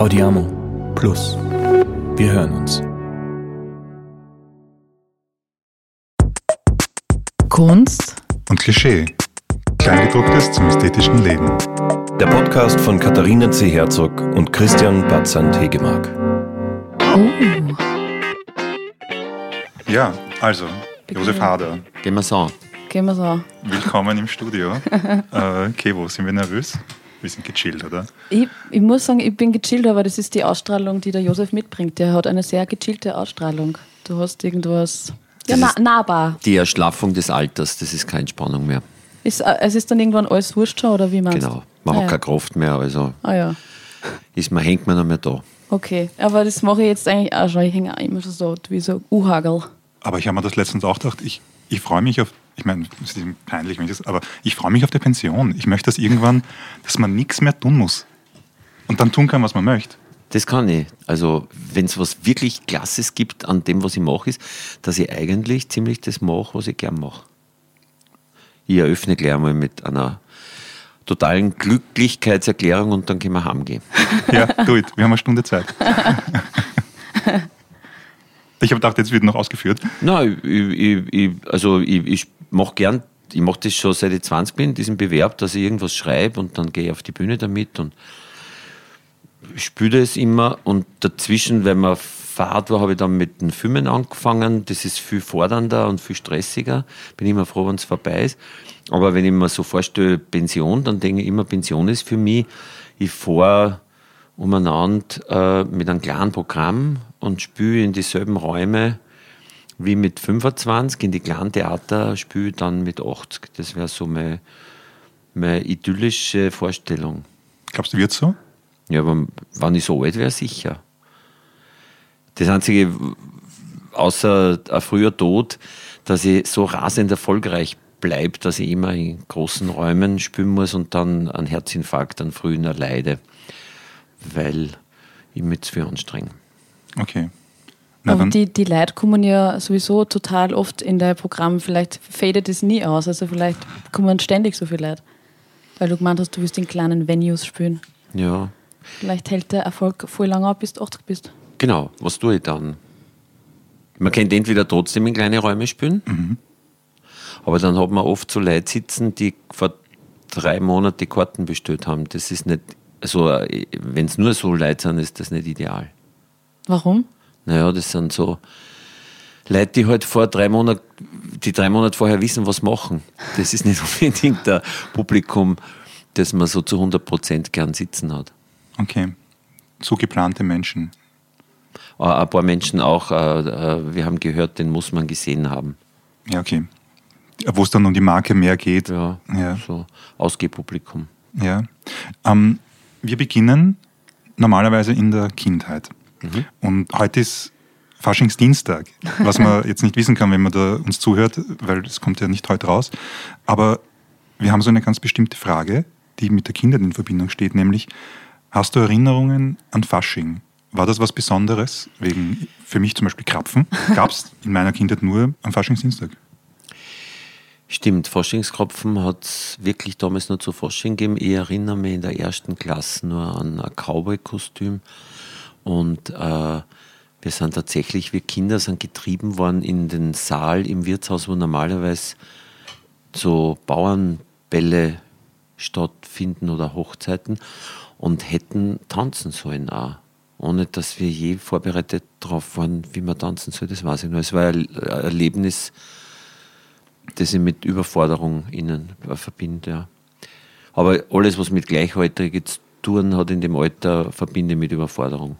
Audiamo Plus. Wir hören uns. Kunst und Klischee. Kleingedrucktes zum ästhetischen Leben. Der Podcast von Katharina C. Herzog und Christian Batzand Hegemark. Oh. Ja, also, Josef Hader. Gehen wir so. Gehen wir so. Willkommen im Studio. äh, Kevo, sind wir nervös? Wir sind gechillt, oder? Ich, ich muss sagen, ich bin gechillt, aber das ist die Ausstrahlung, die der Josef mitbringt. Der hat eine sehr gechillte Ausstrahlung. Du hast irgendwas. Ja, na, nahbar. Die Erschlaffung des Alters, das ist keine Spannung mehr. Ist, äh, es ist dann irgendwann alles wurscht schon, oder wie meinst Genau. Man ah, hat ja. keine Kraft mehr, also Ah ja, ist man, hängt man noch mehr da. okay. Aber das mache ich jetzt eigentlich auch schon. Ich hänge auch immer schon so wie so U-Hagel. Aber ich habe mir das letztens auch gedacht, ich, ich freue mich auf, ich meine, es ist peinlich, wenn ich das, aber ich freue mich auf die Pension. Ich möchte das irgendwann, dass man nichts mehr tun muss. Und dann tun kann, was man möchte. Das kann ich. Also, wenn es was wirklich Klasses gibt an dem, was ich mache, ist, dass ich eigentlich ziemlich das mache, was ich gern mache. Ich eröffne gleich einmal mit einer totalen Glücklichkeitserklärung und dann können wir heimgehen. Ja, do it. Wir haben eine Stunde Zeit. Ich habe gedacht, jetzt wird noch ausgeführt. Nein, ich, ich, also ich, mache gern, ich mache das schon seit ich 20 bin, diesen Bewerb, dass ich irgendwas schreibe und dann gehe ich auf die Bühne damit und spiele das immer und dazwischen, wenn man Fahrt war, habe ich dann mit den Filmen angefangen. Das ist viel fordernder und viel stressiger. Bin immer froh, wenn es vorbei ist. Aber wenn ich mir so vorstelle, Pension, dann denke ich immer, Pension ist für mich, ich fahre umeinander äh, mit einem kleinen Programm und spiele in dieselben Räume wie mit 25, in die kleinen Theater spiele dann mit 80. Das wäre so meine, meine idyllische Vorstellung. Glaubst du, wird so? Ja, aber wenn ich so alt wäre, sicher. Das Einzige, außer ein früher Tod, dass ich so rasend erfolgreich bleibe, dass ich immer in großen Räumen spielen muss und dann einen Herzinfarkt an frühen erleide, weil ich mich zu viel anstrenge. Okay. Na, Aber dann, die, die Leute kommen ja sowieso total oft in dein Programm. Vielleicht fadet es nie aus. Also vielleicht kommen ständig so viele Leute. Weil du gemeint hast, du willst in kleinen Venues spielen. Ja, Vielleicht hält der Erfolg voll lange ab, bis du 80 bist. genau. Was tue ich dann? Man könnte entweder trotzdem in kleine Räume spielen, aber dann hat man oft so Leute sitzen, die vor drei Monaten die Karten bestellt haben. Das ist nicht, also wenn es nur so Leute sind, ist das nicht ideal. Warum? Naja, das sind so Leute, die halt vor drei Monaten, die drei Monate vorher wissen, was machen. Das ist nicht unbedingt ein Publikum, das man so zu 100 Prozent gern sitzen hat. okay. So geplante Menschen. Äh, Ein paar Menschen auch, äh, äh, wir haben gehört, den muss man gesehen haben. Ja, okay. Wo es dann um die Marke mehr geht. Ja, Ja. so Ausgehpublikum. Ja. Ähm, wir beginnen normalerweise in der Kindheit. Und heute ist Faschingsdienstag, was man jetzt nicht wissen kann, wenn man da uns zuhört, weil das kommt ja nicht heute raus. Aber wir haben so eine ganz bestimmte Frage, die mit der Kindheit in Verbindung steht, nämlich, hast du Erinnerungen an Fasching? War das was Besonderes? Wegen, für mich zum Beispiel Krapfen gab es in meiner Kindheit nur am Faschingsdienstag. Stimmt, Faschingskropfen hat es wirklich damals nur zu Fasching gegeben. Ich erinnere mich in der ersten Klasse nur an ein Cowboy-Kostüm. Und äh, wir sind tatsächlich, wir Kinder sind getrieben worden in den Saal im Wirtshaus, wo normalerweise so Bauernbälle stattfinden oder Hochzeiten und hätten tanzen sollen auch. Ohne dass wir je vorbereitet darauf waren, wie man tanzen soll, das weiß ich nur. Es war ein Erlebnis, das ich mit Überforderung ihnen äh, verbinde. Ja. Aber alles, was mit Gleichaltrigen zu tun hat in dem Alter, verbinde ich mit Überforderung.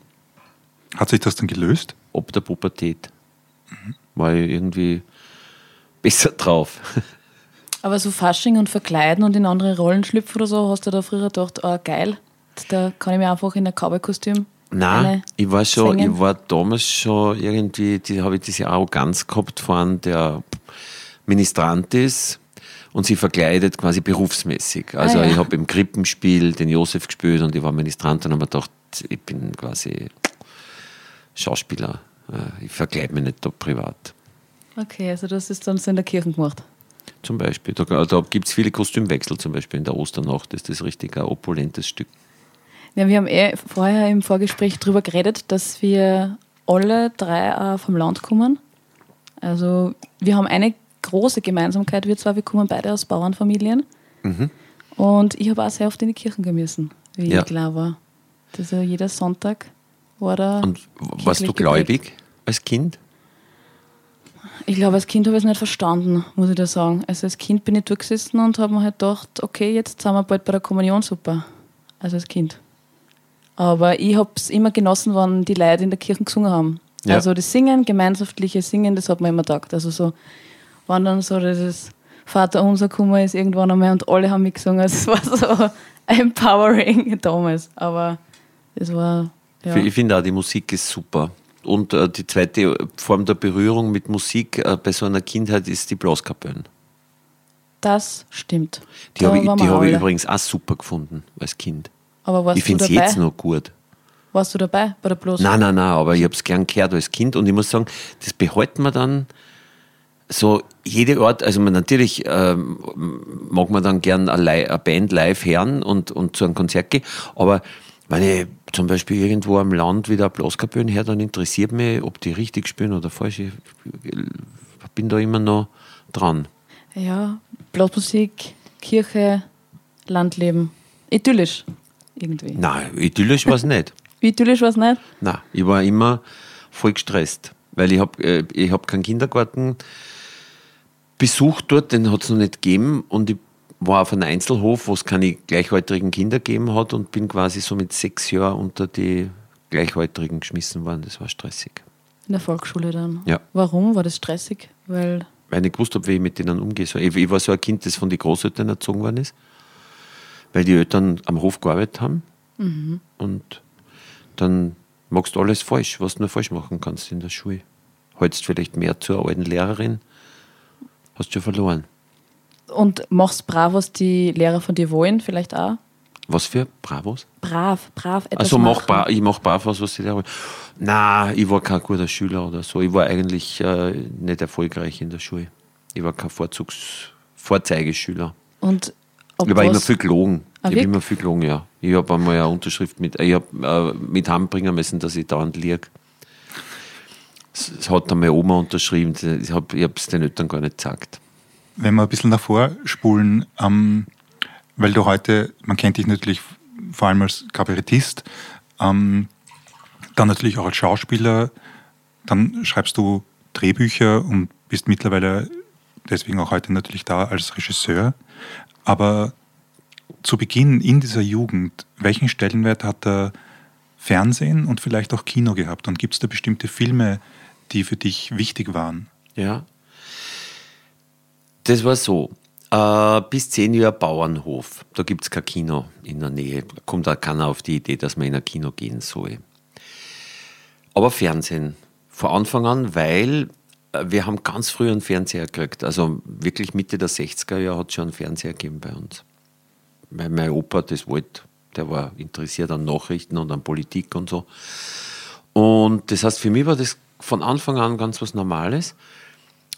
Hat sich das dann gelöst? Ob der Pubertät. War ich irgendwie besser drauf. Aber so Fasching und Verkleiden und in andere Rollen schlüpfen oder so, hast du da früher gedacht, ah geil, da kann ich mir einfach in ein Cowboy-Kostüm Nein, ich war schon, ich war damals schon irgendwie, die habe ich diese Arroganz gehabt von der Ministrant ist und sie verkleidet quasi berufsmäßig. Also Ah, ja. ich habe im Krippenspiel den Josef gespielt und ich war Ministrant und habe mir gedacht, ich bin quasi Schauspieler. Äh, Ich verkleide mich nicht da privat. Okay, also das ist dann so in der Kirche gemacht. Zum Beispiel. Da, da gibt es viele Kostümwechsel, zum Beispiel in der Osternacht ist das richtig ein opulentes Stück. Ja, wir haben eh vorher im Vorgespräch darüber geredet, dass wir alle drei äh, vom Land kommen. Also wir haben eine große Gemeinsamkeit, wir zwei, wir kommen beide aus Bauernfamilien. Mhm. Und ich habe auch sehr oft in die Kirchen gemessen, wie Ja. ich klar war. Also jeder Sonntag war da. Und warst du gläubig als Kind? Ich glaube, als Kind habe ich es nicht verstanden, muss ich da sagen. Also als Kind bin ich durchgesessen und habe mir halt gedacht, okay, jetzt sind wir bald bei der Kommunion, super. Also als Kind. Aber ich habe es immer genossen, wenn die Leute in der Kirche gesungen haben. Ja. Also das Singen, gemeinschaftliche Singen, das hat mir immer gedacht. Also so, wenn dann so dieses Vater unser Kummer ist irgendwann einmal und alle haben mitgesungen. Also es war so empowering damals. Aber es war, ja. Ich finde auch, die Musik ist super. Und äh, die zweite Form der Berührung mit Musik äh, bei so einer Kindheit ist die Blaskapellen. Das stimmt. Die habe ich, die hab ich übrigens auch super gefunden als Kind. Aber warst ich finde es jetzt noch gut. Warst du dabei bei der Bloß? Nein, nein, nein, aber ich habe es gern gehört als Kind und ich muss sagen, das behalten wir dann so jede Art, also man, natürlich ähm, mag man dann gern eine, eine Band live hören und, und zu einem Konzert gehen, aber wenn ich zum Beispiel irgendwo am Land wieder eine Blaskapelle höre, dann interessiert mich, ob die richtig spielen oder falsch. Ich bin da immer noch dran. Ja, Blasmusik, Kirche, Landleben. Idyllisch. Irgendwie. Nein, idyllisch war es nicht. Idyllisch war es nicht? Nein, ich war immer voll gestresst, weil ich habe äh, ich hab keinen Kindergarten besucht dort, den hat es noch nicht gegeben und ich war auf einem Einzelhof, wo es keine gleichaltrigen Kinder gegeben hat und bin quasi so mit sechs Jahren unter die Gleichaltrigen geschmissen worden. Das war stressig. In der Volksschule dann. Ja. Warum? War das stressig? Weil, Weil ich nicht gewusst habe, wie ich mit denen umgehe. Ich, ich war so ein Kind, das von den Großeltern erzogen worden ist, weil die Eltern am Hof gearbeitet haben und dann machst du alles falsch, was du nur falsch machen kannst in der Schule. Hältst vielleicht mehr zur alten Lehrerin, hast schon verloren. und machst brav, was die Lehrer von dir wollen, vielleicht auch? Was für Bravos? Brav, brav etwas Also mach machen. bra ich mache brav was, was die Lehrer wollen. Nein, ich war kein guter Schüler oder so. Ich war eigentlich äh, nicht erfolgreich in der Schule. Ich war kein Vorzugs Vorzeigeschüler. Und Ich war immer viel gelogen. Ah, ich habe immer viel gelogen, ja. Ich habe einmal eine Unterschrift mit, ich habe äh, mit heimbringen müssen, dass ich dauernd liege. Es hat dann meine Oma unterschrieben. Ich habe es den Eltern gar nicht gesagt. Wenn wir ein bisschen davor spulen, ähm, weil du heute, man kennt dich natürlich vor allem als Kabarettist, ähm, dann natürlich auch als Schauspieler, dann schreibst du Drehbücher und bist mittlerweile deswegen auch heute natürlich da als Regisseur. Aber zu Beginn in dieser Jugend, welchen Stellenwert hat der Fernsehen und vielleicht auch Kino gehabt? Und gibt es da bestimmte Filme, die für dich wichtig waren? Ja. Das war so. Äh, bis zehn Jahre Bauernhof. Da gibt es kein Kino in der Nähe. Da kommt auch keiner auf die Idee, dass man in ein Kino gehen soll. Aber Fernsehen. Von Anfang an, weil äh, wir haben ganz früh einen Fernseher gekriegt. Also wirklich Mitte der 60er Jahre hat es schon einen Fernseher gegeben bei uns. Weil mein Opa das wollte. Der war interessiert an Nachrichten und an Politik und so. Und das heißt, für mich war das von Anfang an ganz was Normales.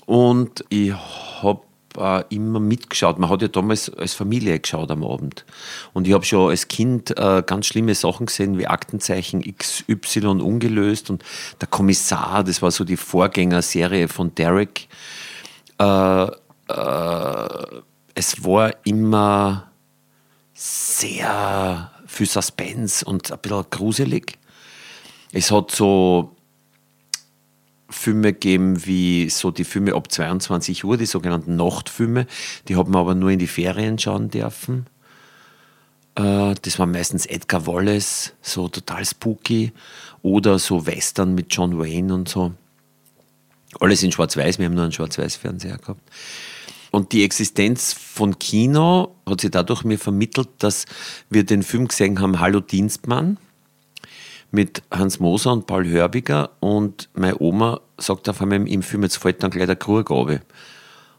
Und ich habe äh, immer mitgeschaut. Man hat ja damals als Familie geschaut am Abend. Und ich habe schon als Kind äh, ganz schlimme Sachen gesehen, wie Aktenzeichen XY ungelöst und der Kommissar, das war so die Vorgängerserie von Derek. Äh, äh, es war immer sehr viel Suspense und ein bisschen gruselig. Es hat so Filme gegeben wie so die Filme ab 22 Uhr, die sogenannten Nachtfilme. Die hat man aber nur in die Ferien schauen dürfen. Äh, Das war meistens Edgar Wallace, so total spooky. Oder so Western mit John Wayne und so. Alles in Schwarz-Weiß, wir haben nur einen Schwarz-Weiß-Fernseher gehabt. Und die Existenz von Kino hat sich dadurch mir vermittelt, dass wir den Film gesehen haben, Hallo Dienstmann mit Hans Moser und Paul Hörbiger und meine Oma sagt auf einmal im Film, jetzt fällt dann gleich der Krug runter.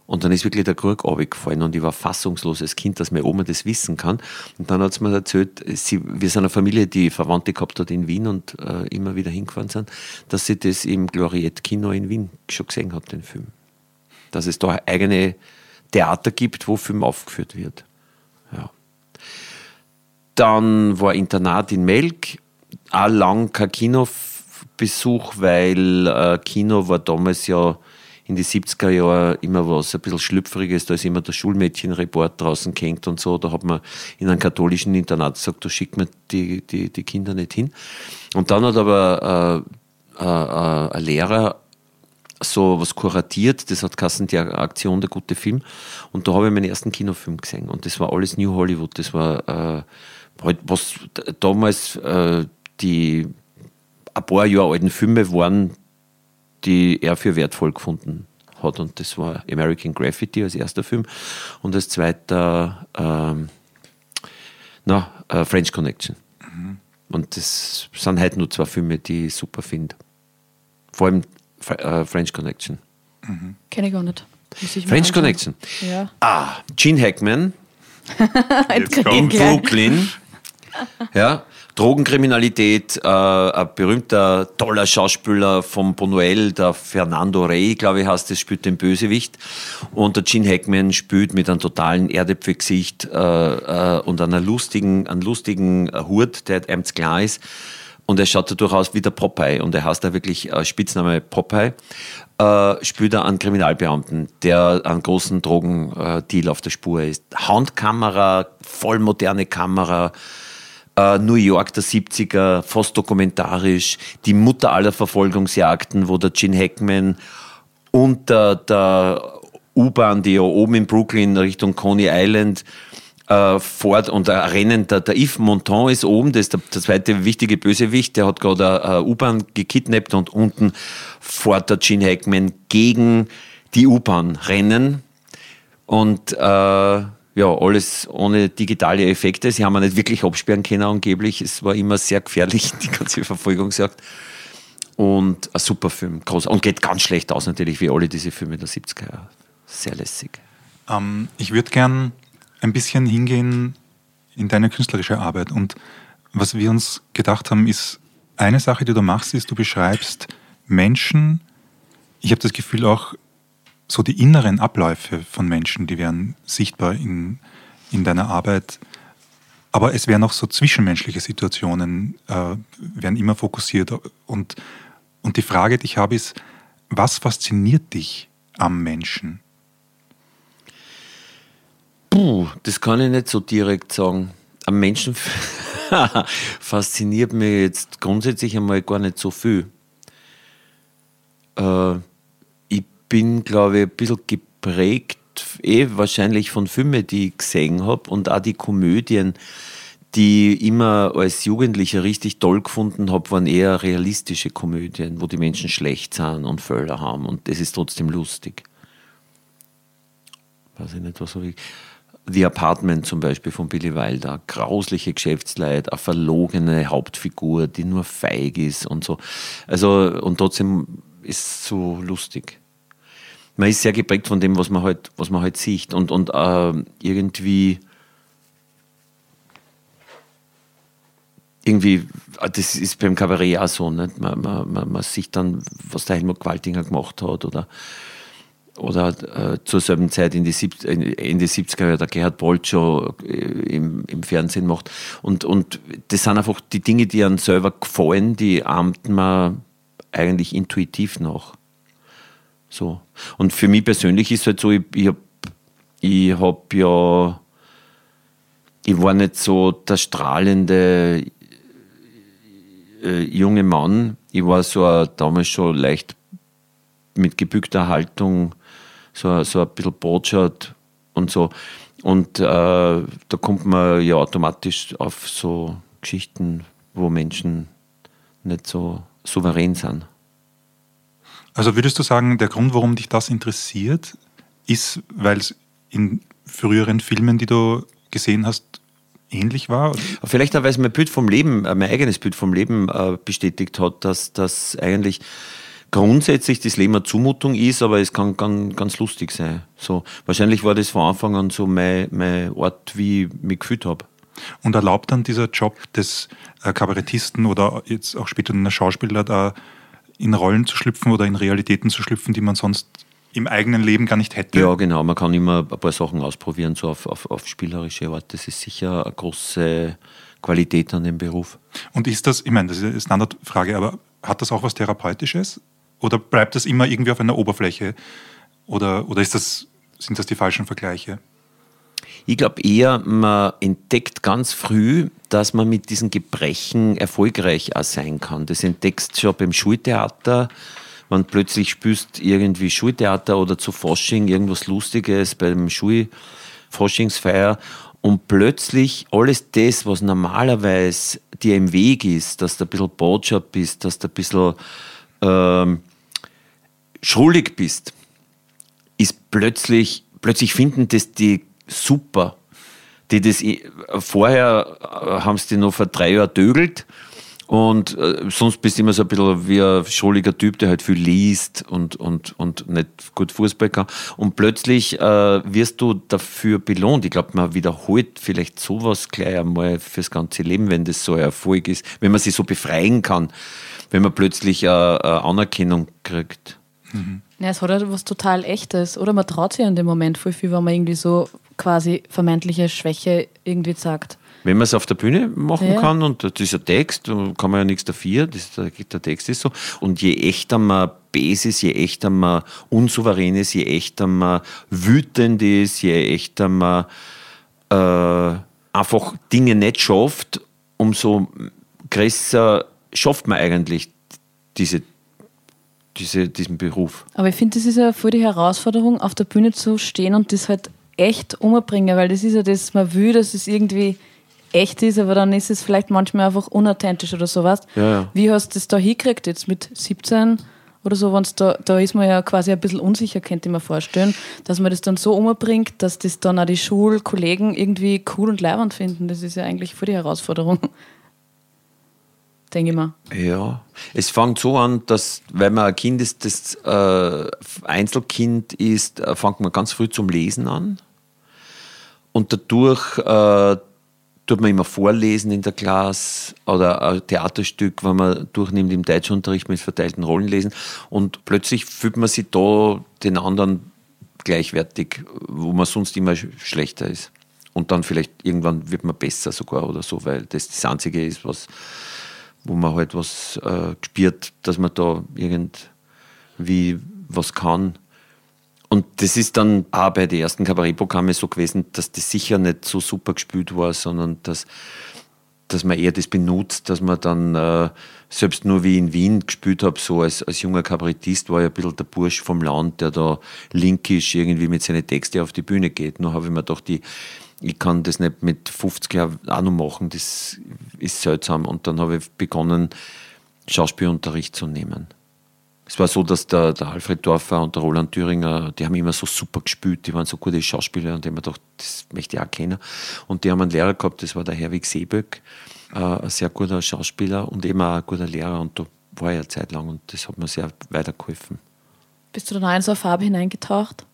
Und dann ist wirklich der Krug gefallen und ich war fassungslos als Kind, dass meine Oma das wissen kann. Und dann hat sie mir erzählt, sie, wir sind eine Familie, die Verwandte gehabt hat in Wien und äh, immer wieder hingefahren sind, dass sie das im Gloriette Kino in Wien schon gesehen hat, den Film. Dass es da eigene Theater gibt, wo Film aufgeführt wird. Ja. dann war Internat in Melk, auch lang kein Kinobesuch, weil äh, Kino war damals ja in die 70er Jahre immer was ein bisschen Schlüpfriges. Da ist immer der Schulmädchenreport draußen gehängt und so. Da hat man in einem katholischen Internat gesagt, da schickt man die, die, die Kinder nicht hin. Und dann hat aber äh, äh, äh ein Lehrer so was kuratiert, das hat Kassen die Aktion der gute Film. Und da habe ich meinen ersten Kinofilm gesehen. Und das war alles New Hollywood. Das war äh, halt, was damals äh, die ein paar Jahre alten Filme waren, die er für wertvoll gefunden hat. Und das war American Graffiti als erster Film und als zweiter ähm, na, äh, French Connection. Mhm. Und das sind halt nur zwei Filme, die ich super finde. Vor allem äh, French Connection. Mhm. Kenne ich gar nicht. French Connection. Ja. Ah, Gene Hackman in Brooklyn. Ja, Drogenkriminalität, äh, ein berühmter, toller Schauspieler von Bonuel, der Fernando Rey, glaube ich, heißt das, spielt den Bösewicht. Und der Gene Hackman spielt mit einem totalen Erdäpfelgesicht äh, äh, und einer lustigen, einem lustigen Hut, der einem klar ist. Und er schaut da durchaus wie der Popeye und er heißt da wirklich äh, Spitzname Popeye. Äh, spielt er einen Kriminalbeamten, der einen großen Drogendeal auf der Spur ist. Handkamera, voll moderne Kamera, Uh, New York der 70er, fast dokumentarisch, die Mutter aller Verfolgungsjagden, wo der Gene Hackman unter der U-Bahn, die ja oben in Brooklyn Richtung Coney Island äh, fort und ein Rennen, der, der Yves Montand ist oben, das ist der, der zweite wichtige Bösewicht, der hat gerade eine U-Bahn gekidnappt und unten fährt der Gene Hackman gegen die U-Bahn rennen und äh, ja, alles ohne digitale Effekte. Sie haben ja nicht wirklich absperren können angeblich. Es war immer sehr gefährlich, die ganze Verfolgungsjagd. Und ein super Film, groß. Und geht ganz schlecht aus natürlich, wie alle diese Filme der 70er Jahre. Sehr lässig. Ähm, ich würde gern ein bisschen hingehen in deine künstlerische Arbeit. Und was wir uns gedacht haben, ist, eine Sache, die du machst, ist, du beschreibst Menschen, ich habe das Gefühl auch so die inneren Abläufe von Menschen, die werden sichtbar in, in deiner Arbeit. Aber es werden auch so zwischenmenschliche Situationen, äh, werden immer fokussiert. Und, und die Frage, die ich habe, ist, was fasziniert dich am Menschen? Puh, das kann ich nicht so direkt sagen. Am Menschen fasziniert mich jetzt grundsätzlich einmal gar nicht so viel. Äh, bin, glaube ich, ein bisschen geprägt, eh wahrscheinlich von Filmen, die ich gesehen habe und auch die Komödien, die ich immer als Jugendlicher richtig toll gefunden habe, waren eher realistische Komödien, wo die Menschen schlecht sind und Fehler haben und das ist trotzdem lustig. Weiß ich nicht, was habe ich. The Apartment zum Beispiel von Billy Wilder, grausliche Geschäftsleute, eine verlogene Hauptfigur, die nur feig ist und so. Also, und trotzdem ist es so lustig man ist sehr geprägt von dem, was man halt, was man halt sieht. Und, und äh, irgendwie, irgendwie, äh, das ist beim Kabarett auch so, nicht? Man, man, man, man sieht dann, was der Helmut Qualtinger gemacht hat oder, oder äh, zur selben Zeit in die, Sieb Ende 70er Jahre der Gerhard Bolschow äh, im, im Fernsehen macht. Und, und das sind einfach die Dinge, die einem selber gefallen, die ahmt man eigentlich intuitiv nach. So. Und für mich persönlich ist es halt so, ich, ich habe ich hab ja, ich war nicht so der strahlende äh, junge Mann. Ich war so ein, damals schon leicht mit gebückter Haltung, so, so ein bisschen Botschat und so. Und äh, da kommt man ja automatisch auf so Geschichten, wo Menschen nicht so souverän sind. Also würdest du sagen, der Grund, warum dich das interessiert, ist, weil es in früheren Filmen, die du gesehen hast, ähnlich war? Vielleicht auch, weil es mein Bild vom Leben, äh, mein eigenes Bild vom Leben äh, bestätigt hat, dass das eigentlich grundsätzlich das Leben eine Zumutung ist, aber es kann ganz, ganz lustig sein. So, wahrscheinlich war das von Anfang an so mein, mein Ort, wie ich mich gefühlt habe. Und erlaubt dann dieser Job des äh, Kabarettisten oder jetzt auch später einer Schauspieler da in Rollen zu schlüpfen oder in Realitäten zu schlüpfen, die man sonst im eigenen Leben gar nicht hätte. Ja, genau. Man kann immer ein paar Sachen ausprobieren, so auf, auf, auf spielerische Art. Das ist sicher eine große Qualität an dem Beruf. Und ist das, ich meine, das ist eine Standardfrage, aber hat das auch was Therapeutisches? Oder bleibt das immer irgendwie auf einer Oberfläche? Oder, oder ist das, sind das die falschen Vergleiche? Ich glaube eher, man entdeckt ganz früh, dass man mit diesen Gebrechen erfolgreich auch sein kann. Das entdeckst du schon beim Schultheater, wenn plötzlich spürst irgendwie Schultheater oder zu Fasching irgendwas Lustiges beim Schulfaschingsfeier und plötzlich alles das, was normalerweise dir im Weg ist, dass du ein bisschen Botschaft bist, dass du ein bisschen ähm, schuldig bist, ist plötzlich, plötzlich finden das die super. Die das vorher äh, haben sie noch vor drei Jahren dögelt und äh, sonst bist du immer so ein bisschen wie ein schuldiger Typ, der halt viel liest und, und, und nicht gut Fußball kann. Und plötzlich äh, wirst du dafür belohnt. Ich glaube, man wiederholt vielleicht sowas gleich einmal fürs ganze Leben, wenn das so ein Erfolg ist, wenn man sich so befreien kann, wenn man plötzlich äh, Anerkennung kriegt. Mhm. Ja, es hat halt was total Echtes, oder? Man traut sich in dem Moment voll viel, wenn man irgendwie so quasi vermeintliche Schwäche irgendwie sagt. Wenn man es auf der Bühne machen ja. kann und das ist ein Text, kann man ja nichts dafür, das, der Text ist so. Und je echter man bes ist, je echter man unsouverän ist, je echter man wütend ist, je echter man äh, einfach Dinge nicht schafft, umso größer schafft man eigentlich diese diese, diesen Beruf. Aber ich finde, das ist ja voll die Herausforderung, auf der Bühne zu stehen und das halt echt umbringen, weil das ist ja das, man will, dass es irgendwie echt ist, aber dann ist es vielleicht manchmal einfach unauthentisch oder sowas. Ja, ja. Wie hast du das da hingekriegt jetzt mit 17 oder so, wenn's da, da ist man ja quasi ein bisschen unsicher, könnte ich mir vorstellen, dass man das dann so umbringt, dass das dann auch die Schulkollegen irgendwie cool und leibend finden. Das ist ja eigentlich voll die Herausforderung denke ich mal. Ja, es fängt so an, dass, wenn man ein Kind ist, das äh, Einzelkind ist, äh, fängt man ganz früh zum Lesen an. Und dadurch äh, tut man immer vorlesen in der Klasse oder ein Theaterstück, wenn man durchnimmt im Deutschunterricht mit verteilten Rollen lesen. Und plötzlich fühlt man sich da den anderen gleichwertig, wo man sonst immer schlechter ist. Und dann vielleicht irgendwann wird man besser sogar oder so, weil das das Einzige ist, was wo man halt was äh, gespürt, dass man da irgendwie was kann. Und das ist dann auch bei den ersten Kabarettprogrammen so gewesen, dass das sicher nicht so super gespielt war, sondern dass, dass man eher das benutzt, dass man dann äh, selbst nur wie in Wien gespielt habe, so als, als junger Kabarettist war ich ein bisschen der Bursch vom Land, der da linkisch irgendwie mit seinen Texten auf die Bühne geht. Nur habe ich mir doch die ich kann das nicht mit 50 Jahren auch noch machen, das ist seltsam. Und dann habe ich begonnen, Schauspielunterricht zu nehmen. Es war so, dass der, der Alfred Dorfer und der Roland Thüringer, die haben immer so super gespielt, die waren so gute Schauspieler und ich habe mir das möchte ich auch kennen. Und die haben einen Lehrer gehabt, das war der Herwig Seeböck, äh, ein sehr guter Schauspieler und eben auch ein guter Lehrer und da war ich eine Zeit lang und das hat mir sehr weitergeholfen. Bist du dann auch in so eine Farbe hineingetaucht?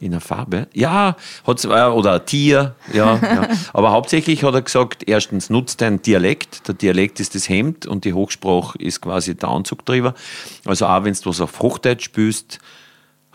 In einer Farbe. Ja, hat's, oder ein Tier, ja, ja. Aber hauptsächlich hat er gesagt, erstens nutzt dein Dialekt. Der Dialekt ist das Hemd und die Hochsprache ist quasi der Anzug drüber. Also auch wenn du was auf Hochdeutsch spürst,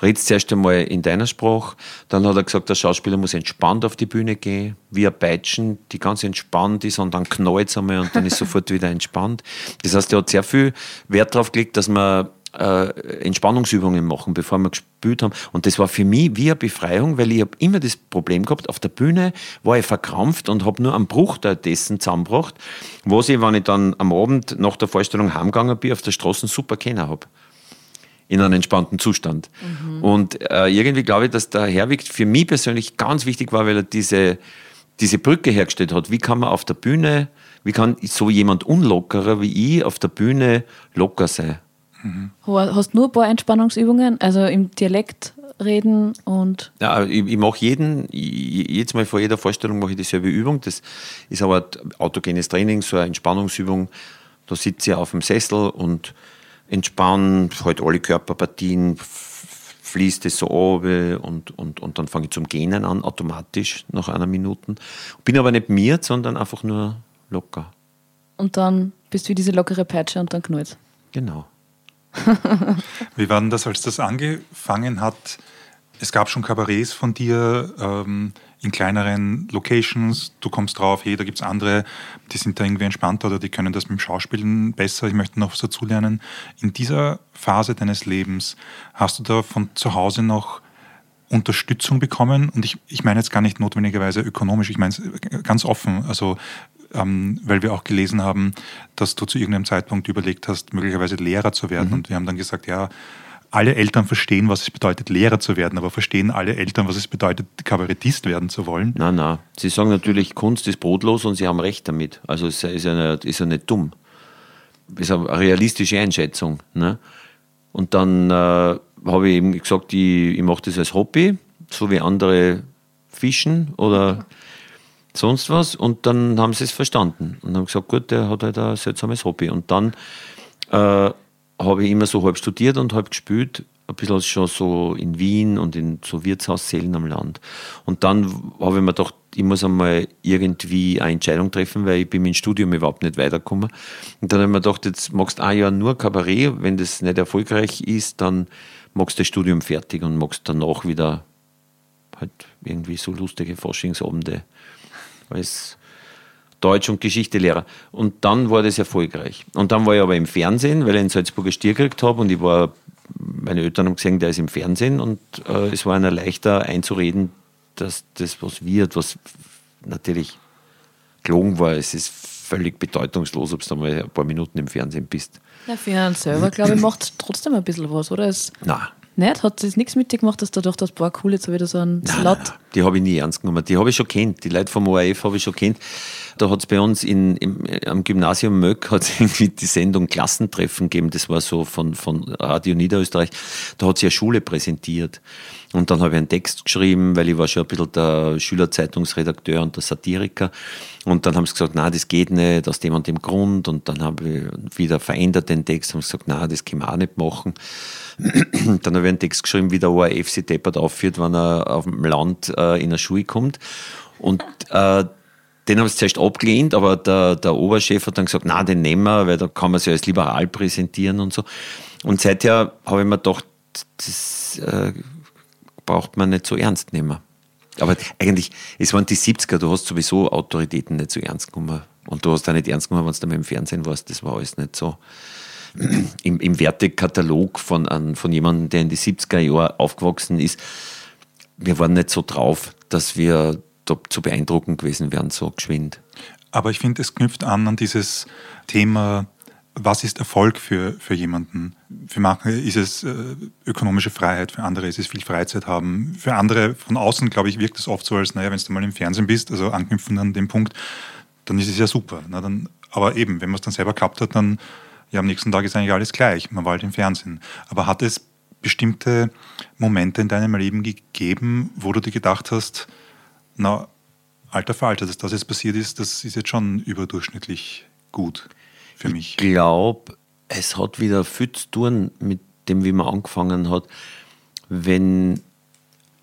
redest zuerst einmal in deiner Sprache. Dann hat er gesagt, der Schauspieler muss entspannt auf die Bühne gehen, wie ein Peitschen, die ganz entspannt ist und dann knallt es einmal und dann ist sofort wieder entspannt. Das heißt, er hat sehr viel Wert darauf gelegt, dass man äh, Entspannungsübungen machen, bevor wir gespielt haben. Und das war für mich wie eine Befreiung, weil ich habe immer das Problem gehabt, auf der Bühne war ich verkrampft und habe nur einen Bruchteil dessen zusammengebracht, was ich, wenn ich dann am Abend nach der Vorstellung heimgegangen bin, auf der Straße super kennen habe in einem entspannten Zustand. Mhm. Und äh, irgendwie glaube ich, dass der Herwig für mich persönlich ganz wichtig war, weil er diese, diese Brücke hergestellt hat. Wie kann man auf der Bühne, wie kann so jemand unlockerer wie ich auf der Bühne locker sein? Mhm. Hast du nur ein paar Entspannungsübungen, also im Dialekt reden und. Ja, ich, ich mache jeden, jedes Mal vor jeder Vorstellung mache ich dieselbe Übung. Das ist aber autogenes Training, so eine Entspannungsübung. Da sitze ich auf dem Sessel und entspanne halt alle Körperpartien, fließt es so runter und, und, und dann fange ich zum Gähnen an, automatisch nach einer Minute. Bin aber nicht mir, sondern einfach nur locker. Und dann bist du wie diese lockere Peitsche und dann knallt Genau. Wie war denn das, als das angefangen hat? Es gab schon Kabarets von dir ähm, in kleineren Locations. Du kommst drauf, hey, da gibt es andere, die sind da irgendwie entspannter oder die können das mit dem Schauspielen besser. Ich möchte noch was dazulernen. In dieser Phase deines Lebens hast du da von zu Hause noch Unterstützung bekommen? Und ich, ich meine jetzt gar nicht notwendigerweise ökonomisch, ich meine es ganz offen. Also ähm, weil wir auch gelesen haben, dass du zu irgendeinem Zeitpunkt überlegt hast, möglicherweise Lehrer zu werden. Mhm. Und wir haben dann gesagt, ja, alle Eltern verstehen, was es bedeutet, Lehrer zu werden, aber verstehen alle Eltern, was es bedeutet, Kabarettist werden zu wollen? Nein, nein. Sie sagen natürlich, Kunst ist brotlos und sie haben recht damit. Also es ist ja nicht, ist ja nicht dumm. Es ist eine realistische Einschätzung. Ne? Und dann äh, habe ich eben gesagt, ich, ich mache das als Hobby, so wie andere fischen oder sonst was. Und dann haben sie es verstanden und haben gesagt, gut, der hat halt ein seltsames Hobby. Und dann äh, habe ich immer so halb studiert und halb gespielt, ein bisschen schon so in Wien und in so Wirtshaussälen am Land. Und dann habe ich mir gedacht, ich muss einmal irgendwie eine Entscheidung treffen, weil ich bin mit dem Studium überhaupt nicht weitergekommen. Und dann habe ich mir gedacht, jetzt machst du ein Jahr nur Kabarett, wenn das nicht erfolgreich ist, dann machst du das Studium fertig und machst danach wieder halt irgendwie so lustige Forschungsabende als Deutsch- und Geschichtelehrer. Und dann war das erfolgreich. Und dann war ich aber im Fernsehen, weil ich einen Salzburger Stier gekriegt habe und ich war, meine Eltern haben gesehen, der ist im Fernsehen und äh, es war einer leichter einzureden, dass das was wird, was natürlich gelogen war. Es ist völlig bedeutungslos, ob du mal ein paar Minuten im Fernsehen bist. Ja, für einen selber, glaube ich, macht es trotzdem ein bisschen was, oder? Es Nein. Nicht? Hat es nichts mit dir gemacht, dass du dachte, das boah, cool, jetzt da so einen Slot? Die habe ich nie ernst genommen. Die habe ich schon kennt. Die Leute vom ORF habe ich schon kennt. Da hat es bei uns in, im, am Gymnasium Möck hat irgendwie die Sendung Klassentreffen gegeben. Das war so von, von Radio Niederösterreich. Da hat sie eine Schule präsentiert. Und dann habe ich einen Text geschrieben, weil ich war schon ein bisschen der Schülerzeitungsredakteur und der Satiriker. Und dann haben sie gesagt, na, das geht nicht, aus dem und dem Grund. Und dann habe ich wieder verändert den Text, haben sie gesagt, na, das können wir auch nicht machen. dann habe ich einen Text geschrieben, wie der ORF sich deppert aufführt, wenn er auf dem Land äh, in eine Schule kommt. Und äh, den haben sie zuerst abgelehnt, aber der, der Oberchef hat dann gesagt, na, den nehmen wir, weil da kann man sich als liberal präsentieren und so. Und seither habe ich mir gedacht, das äh, braucht man nicht so ernst nehmen. Aber eigentlich, es waren die 70er, du hast sowieso Autoritäten nicht so ernst genommen. Und du hast auch nicht ernst genommen, wenn du da im Fernsehen warst. Das war alles nicht so. Im, im Wertekatalog von, an, von jemandem, der in die 70er Jahre aufgewachsen ist, wir waren nicht so drauf, dass wir da zu beeindruckend gewesen wären, so geschwind. Aber ich finde, es knüpft an an dieses Thema was ist Erfolg für, für jemanden? Für manche ist es äh, ökonomische Freiheit, für andere ist es viel Freizeit haben. Für andere von außen, glaube ich, wirkt es oft so, als, naja, wenn du mal im Fernsehen bist, also anknüpfen an den Punkt, dann ist es ja super. Na, dann, aber eben, wenn man es dann selber gehabt hat, dann ja, am nächsten Tag ist eigentlich alles gleich. Man war halt im Fernsehen. Aber hat es bestimmte Momente in deinem Leben gegeben, wo du dir gedacht hast, na, alter Falter, dass das jetzt passiert ist, das ist jetzt schon überdurchschnittlich gut für mich. Ich glaube, es hat wieder viel zu tun mit dem, wie man angefangen hat. Wenn,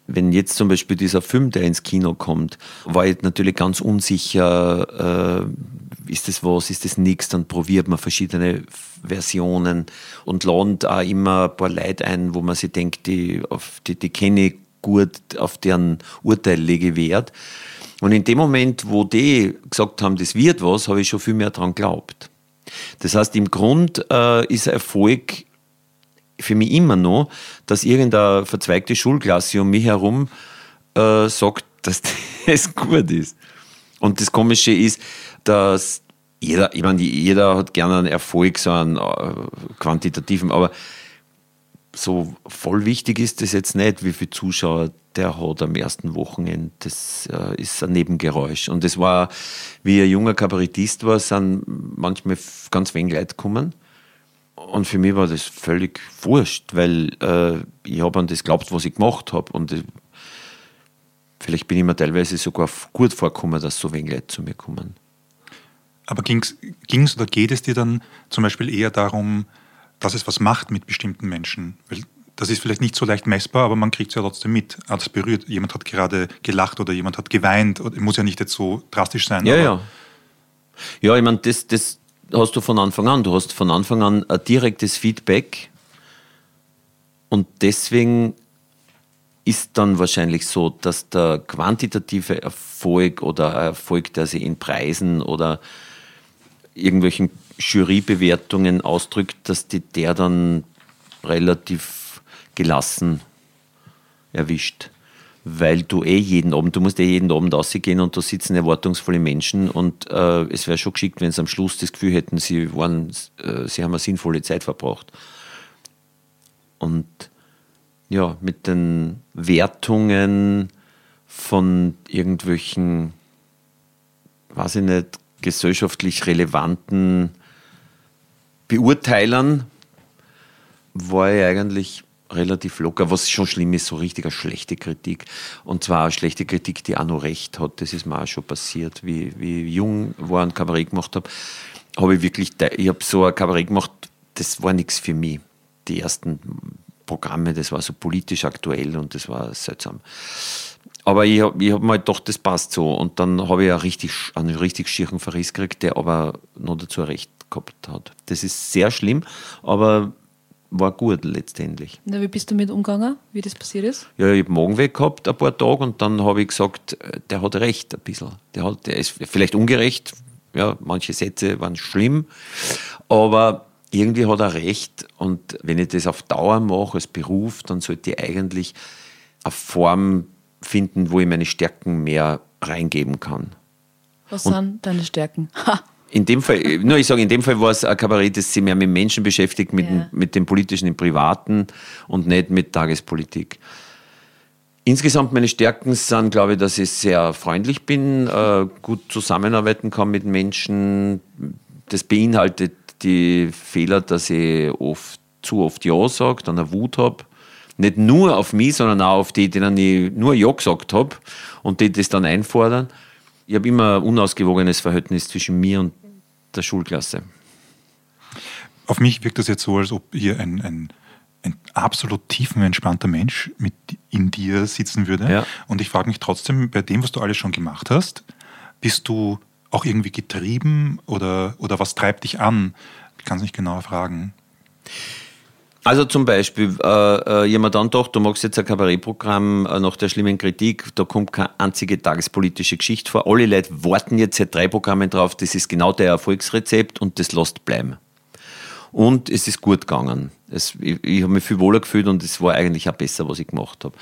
wenn jetzt zum Beispiel dieser Film, der ins Kino kommt, war ich natürlich ganz unsicher, äh, ist das was, ist das nichts, dann probiert man verschiedene Versionen und lernt auch immer ein paar Leute ein, wo man sich denkt, die, auf die, die kenne ich gut, auf deren Urteil lege Wert. Und in dem Moment, wo die gesagt haben, das wird was, habe ich schon viel mehr daran geglaubt. Das heißt, im Grund äh, ist Erfolg für mich immer noch, dass irgendeine verzweigte Schulklasse um mich herum äh, sagt, dass das gut ist. Und das Komische ist, dass jeder, ich meine, jeder hat gerne einen Erfolg, so einen äh, quantitativen, aber so voll wichtig ist das jetzt nicht, wie viele Zuschauer der hat am ersten Wochenende. Das äh, ist ein Nebengeräusch. Und es war, wie ein junger Kabarettist war, sind manchmal ganz wenig Leute gekommen. Und für mich war das völlig wurscht, weil äh, ich habe an das glaubt, was ich gemacht habe. Und ich, vielleicht bin ich mir teilweise sogar gut vorgekommen, dass so wenig Leute zu mir kommen. Aber ging es oder geht es dir dann zum Beispiel eher darum, dass es was macht mit bestimmten Menschen? Weil das ist vielleicht nicht so leicht messbar, aber man kriegt es ja trotzdem mit. Ah, das berührt. Jemand hat gerade gelacht oder jemand hat geweint. Muss ja nicht jetzt so drastisch sein. Ja, ja. Ja, ich meine, das, das hast du von Anfang an. Du hast von Anfang an ein direktes Feedback Und deswegen ist dann wahrscheinlich so, dass der quantitative Erfolg oder Erfolg, der sich in Preisen oder irgendwelchen Jurybewertungen ausdrückt, dass die der dann relativ gelassen erwischt. Weil du eh jeden Abend, du musst eh jeden Abend rausgehen und da sitzen erwartungsvolle Menschen und äh, es wäre schon geschickt, wenn sie am Schluss das Gefühl hätten, sie, waren, äh, sie haben eine sinnvolle Zeit verbracht. Und ja, mit den Wertungen von irgendwelchen, weiß ich nicht, gesellschaftlich relevanten Beurteilern war ich eigentlich relativ locker, was schon schlimm ist, so richtig eine schlechte Kritik. Und zwar eine schlechte Kritik, die auch noch recht hat. Das ist mir auch schon passiert. Wie, wie jung war und Kabarett gemacht habe, habe ich wirklich, ich habe so ein Kabarett gemacht, das war nichts für mich. Die ersten Programme, das war so politisch aktuell und das war seltsam. Aber ich habe ich hab mir halt gedacht, das passt so. Und dann habe ich einen richtig, einen richtig schieren Verriss gekriegt, der aber noch dazu recht gehabt hat. Das ist sehr schlimm, aber war gut letztendlich. Na, wie bist du mit umgegangen, wie das passiert ist? Ja, ich habe Magenweh gehabt ein paar Tage und dann habe ich gesagt, äh, der hat recht ein bisschen. Der, hat, der ist vielleicht ungerecht, ja, manche Sätze waren schlimm, aber irgendwie hat er recht und wenn ich das auf Dauer mache als Beruf, dann sollte ich eigentlich eine Form finden, wo ich meine Stärken mehr reingeben kann. Was und sind deine Stärken? Ha. In dem Fall, nur ich sage, in dem Fall war es ein Kabarett, das sich mehr mit Menschen beschäftigt, mit, ja. mit dem Politischen im Privaten und nicht mit Tagespolitik. Insgesamt meine Stärken sind, glaube ich, dass ich sehr freundlich bin, äh, gut zusammenarbeiten kann mit Menschen. Das beinhaltet die Fehler, dass ich oft zu oft Ja sage, dann eine Wut habe nicht nur auf mich, sondern auch auf die, denen ich nur Ja gesagt habe und die das dann einfordern. Ich habe immer ein unausgewogenes Verhältnis zwischen mir und der Schulklasse. Auf mich wirkt das jetzt so, als ob hier ein, ein, ein absolut tiefenentspannter Mensch mit in dir sitzen würde. Ja. Und ich frage mich trotzdem, bei dem, was du alles schon gemacht hast, bist du auch irgendwie getrieben oder, oder was treibt dich an? Ich kann es nicht genauer fragen. Also zum Beispiel, äh, äh, jemand dann doch, du machst jetzt ein Kabarettprogramm äh, nach der schlimmen Kritik, da kommt keine einzige tagespolitische Geschichte vor. Alle Leute warten jetzt seit drei Programmen drauf, das ist genau der Erfolgsrezept und das lässt bleiben. Und es ist gut gegangen. Es, ich, ich habe mich viel wohler gefühlt und es war eigentlich auch besser, was ich gemacht habe.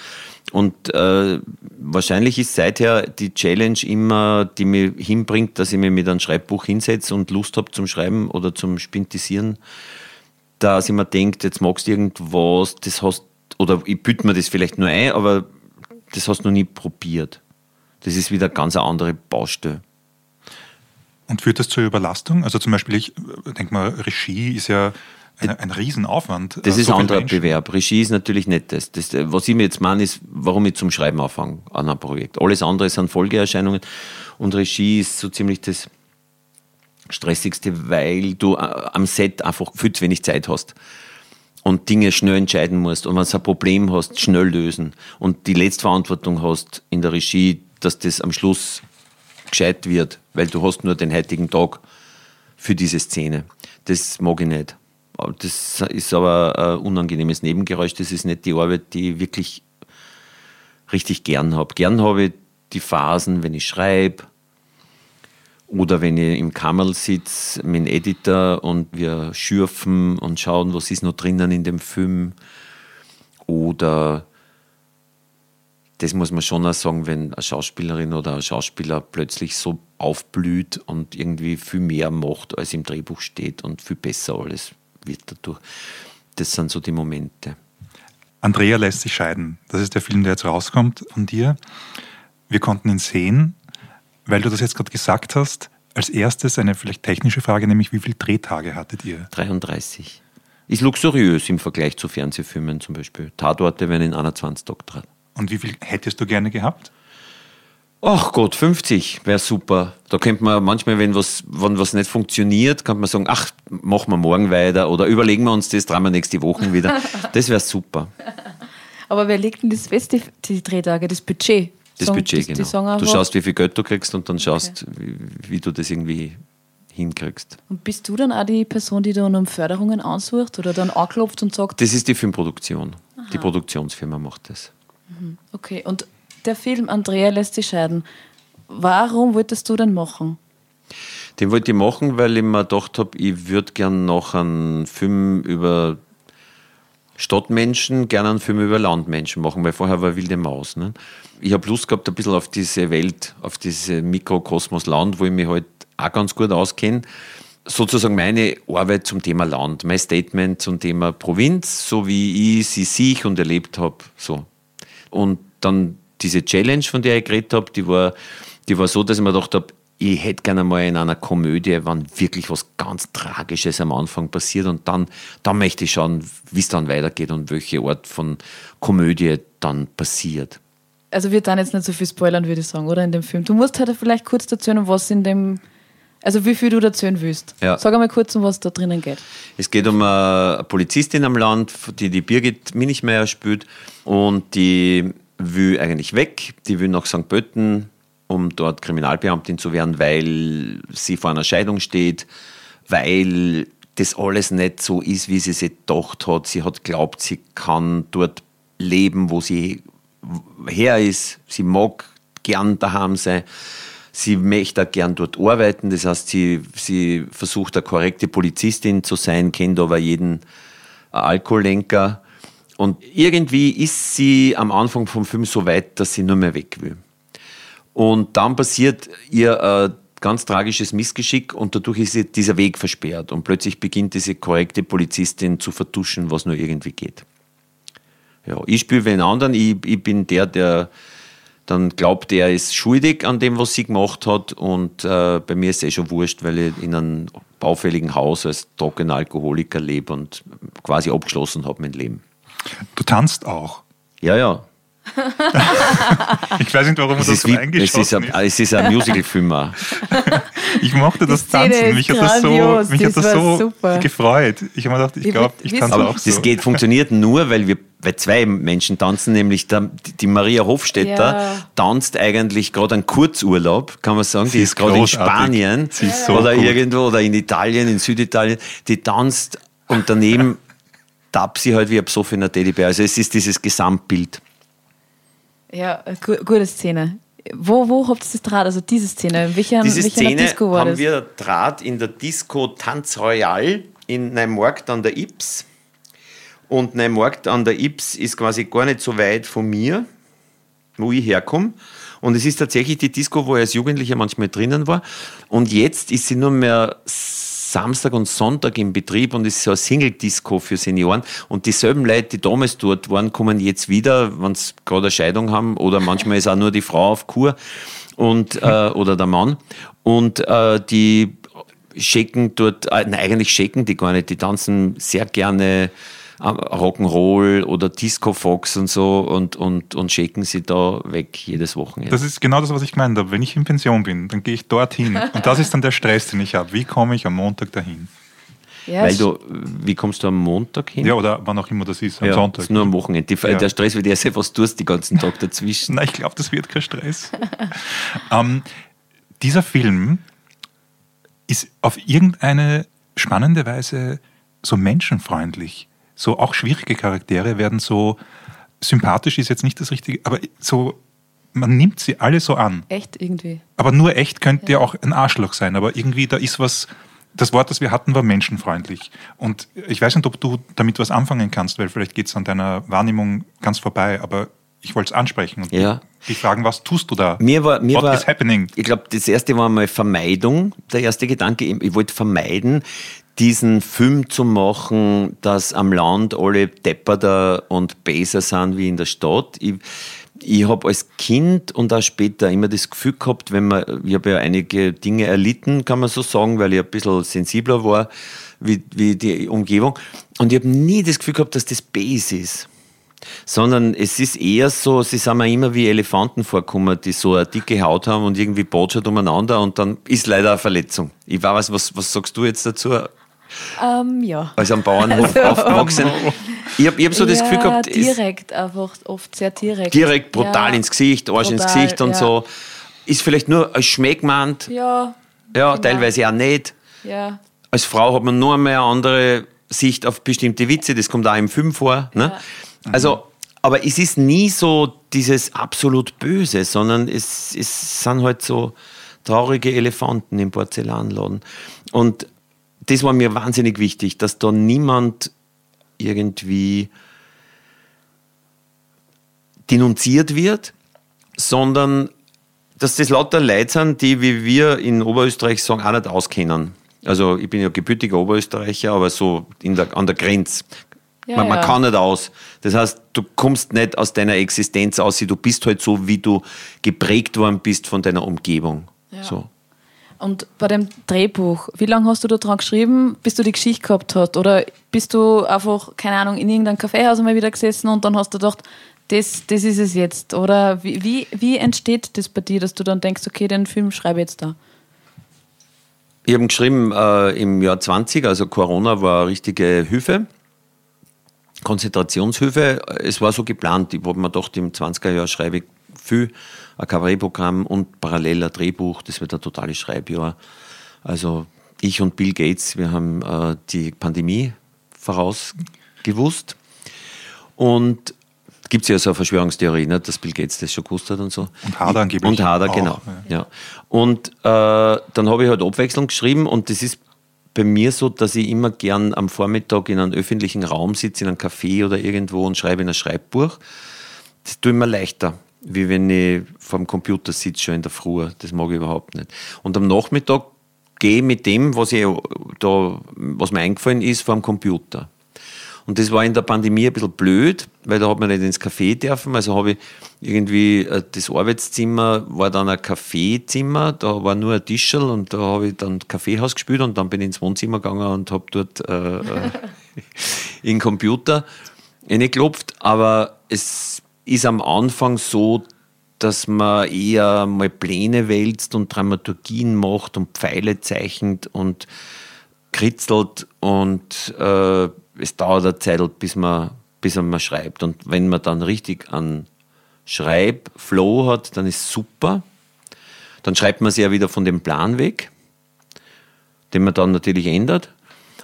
Und äh, wahrscheinlich ist seither die Challenge immer, die mich hinbringt, dass ich mich mit einem Schreibbuch hinsetze und Lust habe zum Schreiben oder zum Spintisieren dass ich mir denke, jetzt magst du irgendwas, das hast, oder ich büte mir das vielleicht nur ein, aber das hast du noch nie probiert. Das ist wieder eine ganz andere Baustelle. Und führt das zur Überlastung? Also zum Beispiel, ich denke mal, Regie ist ja ein, ein Riesenaufwand. Das äh, ist so ein anderer Menschen. Bewerb. Regie ist natürlich nicht das. das. Was ich mir jetzt meine, ist, warum ich zum Schreiben anfange an einem Projekt. Alles andere sind Folgeerscheinungen und Regie ist so ziemlich das stressigste, weil du äh, am Set einfach viel zu wenig Zeit hast und Dinge schnell entscheiden musst und wenn du ein Problem hast, schnell lösen und die Letztverantwortung hast in der Regie, dass das am Schluss gescheit wird, weil du hast nur den heutigen Tag für diese Szene. Das mag ich nicht. Das ist aber ein unangenehmes Nebengeräusch. Das ist nicht die Arbeit, die ich wirklich richtig gern habe. Gern habe ich die Phasen, wenn ich schreibe, oder wenn ich im Kammerl sitze mit dem Editor und wir schürfen und schauen, was ist noch drinnen in dem Film. Oder das muss man schon auch sagen, wenn eine Schauspielerin oder ein Schauspieler plötzlich so aufblüht und irgendwie viel mehr macht, als im Drehbuch steht und viel besser alles wird dadurch. Das sind so die Momente. Andrea lässt sich scheiden. Das ist der Film, der jetzt rauskommt von dir. Wir konnten ihn sehen weil du das jetzt gerade gesagt hast, als erstes eine vielleicht technische Frage, nämlich wie viele Drehtage hattet ihr? 33. Ist luxuriös im Vergleich zu Fernsehfilmen zum Beispiel. Tatorte werden in 21 Tagen dran. Und wie viel hättest du gerne gehabt? Ach Gott, 50 wäre super. Da könnte man manchmal, wenn was, wenn was nicht funktioniert, kann man sagen, ach, machen wir morgen weiter oder überlegen wir uns das, drehen wir nächste Woche wieder. Das wäre super. Aber wer legt denn das fest, die Drehtage, das Budget? Das Song, Budget, das, genau. Du schaust, wie viel Geld du kriegst und dann schaust, okay. wie, wie, du das irgendwie hinkriegst. Und bist du dann auch die Person, die dann um Förderungen ansucht oder dann anklopft und sagt? Das ist die Filmproduktion. Aha. Die Produktionsfirma macht das. Okay, und der Film Andrea lässt sich scheiden. Warum wolltest du den machen? Den wollte ich machen, weil ich mir gedacht habe, ich würde gern noch einen Film über Stadtmenschen, gerne einen Film über Landmenschen machen, weil vorher war Wilde Maus. Ne? Ich habe Lust gehabt ein bisschen auf diese Welt, auf diese Mikrokosmos Land, wo ich mich halt auch ganz gut auskenne. Sozusagen meine Arbeit zum Thema Land, mein Statement zum Thema Provinz, so wie ich sie sich und erlebt habe. So. Und dann diese Challenge, von der ich geredet habe, die war, die war so, dass ich mir gedacht habe, ich hätte gerne mal in einer Komödie, wenn wirklich was ganz Tragisches am Anfang passiert und dann, dann möchte ich schauen, wie es dann weitergeht und welche Art von Komödie dann passiert. Also wir dann jetzt nicht so viel spoilern, würde ich sagen, oder in dem Film. Du musst halt vielleicht kurz erzählen, was in dem, also wie viel du erzählen willst. Ja. Sag einmal kurz, um was da drinnen geht. Es geht um eine Polizistin am Land, die die Birgit Minichmeier spielt und die will eigentlich weg, die will nach St. Pölten, um dort Kriminalbeamtin zu werden, weil sie vor einer Scheidung steht, weil das alles nicht so ist, wie sie sich gedacht hat. Sie hat glaubt, sie kann dort leben, wo sie her ist. Sie mag gern daheim sein. Sie möchte auch gern dort arbeiten. Das heißt, sie, sie versucht eine korrekte Polizistin zu sein, kennt aber jeden Alkoholenker. Und irgendwie ist sie am Anfang vom Film so weit, dass sie nur mehr weg will. Und dann passiert ihr ein ganz tragisches Missgeschick und dadurch ist dieser Weg versperrt. Und plötzlich beginnt diese korrekte Polizistin zu vertuschen, was nur irgendwie geht. Ja, ich spiele wen anderen. Ich, ich bin der, der dann glaubt, er ist schuldig an dem, was sie gemacht hat. Und äh, bei mir ist es eh schon wurscht, weil ich in einem baufälligen Haus als trockener Alkoholiker lebe und quasi abgeschlossen habe mein Leben. Du tanzt auch. Ja, ja. Ich weiß nicht, warum Es das so wie, es, eingeschossen ist ein, es ist ein Musicalfilm. Ich mochte das Tanzen. Mich hat das so, mich hat das das war so super. gefreut. Ich habe mir gedacht, ich glaube, ich tanze Aber auch so. Das geht, funktioniert nur, weil wir weil zwei Menschen tanzen, nämlich der, die Maria Hofstetter Ja. tanzt eigentlich gerade einen Kurzurlaub, kann man sagen. Sie die ist ist gerade in. Spanien so oder gut. irgendwo oder in Italien, in Süditalien. Die tanzt und daneben tappt sie halt wie ein besoffener Teddybär. Also es ist dieses Gesamtbild. Ja, gu gute Szene. Wo, wo habt ihr das Draht? Also diese Szene. In welcher, Diese welcher Szene Disco war haben das? wir Draht in der Disco Tanz Royal in Neumarkt an der Ips. Und Neumarkt an der Ips ist quasi gar nicht so weit von mir, wo ich herkomme. Und es ist tatsächlich die Disco, wo ich als Jugendlicher manchmal drinnen war. Und jetzt ist sie nur mehr Samstag und Sonntag im Betrieb und ist so eine Single-Disco für Senioren. Und dieselben Leute, die damals dort waren, kommen jetzt wieder, wenn sie gerade eine Scheidung haben. Oder manchmal ist auch nur die Frau auf Kur und, äh, oder der Mann. Und äh, die shaken dort, äh, nein, eigentlich shaken die gar nicht, die tanzen sehr gerne Rock'n'Roll oder Disco Fox und so und, und, und shaken sie da weg jedes Wochenende. Das ist genau das, was ich gemeint habe. Wenn ich in Pension bin, dann gehe ich dorthin. Und das ist dann der Stress, den ich habe. Wie komme ich am Montag dahin? ja, Weil du, wie kommst du am Montag hin? Ja, oder wann auch immer das ist, am Ja, Sonntag. ist nur am Wochenende. Die, Ja. Der Stress wird erst, was tust den ganzen Tag dazwischen. Nein, ich glaube, das wird kein Stress. ähm, dieser Film ist auf irgendeine spannende Weise so menschenfreundlich. So auch schwierige Charaktere werden so sympathisch ist jetzt nicht das Richtige, aber so man nimmt sie alle so an. echt irgendwie. Aber nur echt könnte ja auch ein Arschloch sein, aber irgendwie da ist was. Das Wort, das wir hatten, war menschenfreundlich. Und ich weiß nicht, ob du damit was anfangen kannst, weil vielleicht geht es an deiner Wahrnehmung ganz vorbei, aber ich wollte es ansprechen und Ja. dich fragen, was tust du da? Mir war, mir What war, is happening? Ich glaube, das erste war mal Vermeidung. Der erste Gedanke, ich wollte vermeiden, diesen Film zu machen, dass am Land alle depperter und besser sind wie in der Stadt. Ich, ich habe als Kind und auch später immer das Gefühl gehabt, wenn man, ich habe ja einige Dinge erlitten, kann man so sagen, weil ich ein bisschen sensibler war wie, wie die Umgebung. Und ich habe nie das Gefühl gehabt, dass das Base ist sondern es ist eher so, sie sind mir immer wie Elefanten vorgekommen, die so eine dicke Haut haben und irgendwie botschert umeinander und dann ist leider eine Verletzung. Ich weiß, was, was sagst du jetzt dazu, Ähm, ja. als am Bauernhof Also- aufgewachsen? Ich habe hab so das Gefühl gehabt, es- direkt, einfach oft sehr direkt. direkt brutal ja. ins Gesicht, Arsch ins Brutal, Gesicht und ja. so. Ist vielleicht nur als Schmäh gemeint, Ja, ja, genau. teilweise auch nicht. ja. Als Frau hat man nur mehr eine andere Sicht auf bestimmte Witze, das kommt auch im Film vor. Ne? Also aber es ist nie so dieses absolut Böse, sondern es, es sind halt so traurige Elefanten im Porzellanladen. Und das war mir wahnsinnig wichtig, dass da niemand irgendwie denunziert wird, sondern dass das lauter Leute sind, die, wie wir in Oberösterreich sagen, auch nicht auskennen. Also ich bin ja gebürtiger Oberösterreicher, aber so der, an der Grenze. Ja, man, man ja. kann nicht aus. Das heißt, du kommst nicht aus deiner Existenz aus, du bist halt so, wie du geprägt worden bist von deiner Umgebung. Ja. So. Und bei dem Drehbuch, wie lange hast du da dran geschrieben, bis du die Geschichte gehabt hast? Oder bist du einfach, keine Ahnung, in irgendeinem Kaffeehaus mal wieder gesessen und dann hast du gedacht, das, das ist es jetzt? Oder wie, wie, wie entsteht das bei dir, dass du dann denkst, okay, den Film schreibe ich jetzt da? Ich habe geschrieben äh, im Jahr 20, also Corona war eine richtige Hilfe. Konzentrationshilfe. Es war so geplant. Ich habe mir gedacht, im 20er Jahr schreibe ich viel, ein Kabarettprogramm und parallel ein Drehbuch. Das wird ein totales Schreibjahr. Also ich und Bill Gates, wir haben äh, die Pandemie vorausgewusst. Und gibt es ja so eine Verschwörungstheorie, ne, dass Bill Gates das schon gewusst hat und so. Und Hader angeblich. Und Hader, genau. Ja. ja. Und äh, dann habe ich halt Abwechslung geschrieben und das ist bei mir so, dass ich immer gern am Vormittag in einem öffentlichen Raum sitze, in einem Café oder irgendwo und schreibe in ein Schreibbuch. Das tut mir leichter, wie wenn ich vor dem Computer sitze, schon in der Früh. Das mag ich überhaupt nicht. Und am Nachmittag gehe ich mit dem, was, ich da, was mir eingefallen ist, vor dem Computer. Und das war in der Pandemie ein bisschen blöd, weil da hat man nicht ins Café dürfen. Also habe ich irgendwie, äh, das Arbeitszimmer war dann ein Kaffeezimmer, da war nur ein Tischel und da habe ich dann Kaffeehaus gespielt und dann bin ich ins Wohnzimmer gegangen und habe dort äh, äh, in den Computer geklopft. Aber es ist am Anfang so, dass man eher mal Pläne wälzt und Dramaturgien macht und Pfeile zeichnet und kritzelt und äh, es dauert eine Zeit, bis man, bis man schreibt. Und wenn man dann richtig an Schreibflow hat, dann ist super. Dann schreibt man sich ja wieder von dem Plan weg, den man dann natürlich ändert.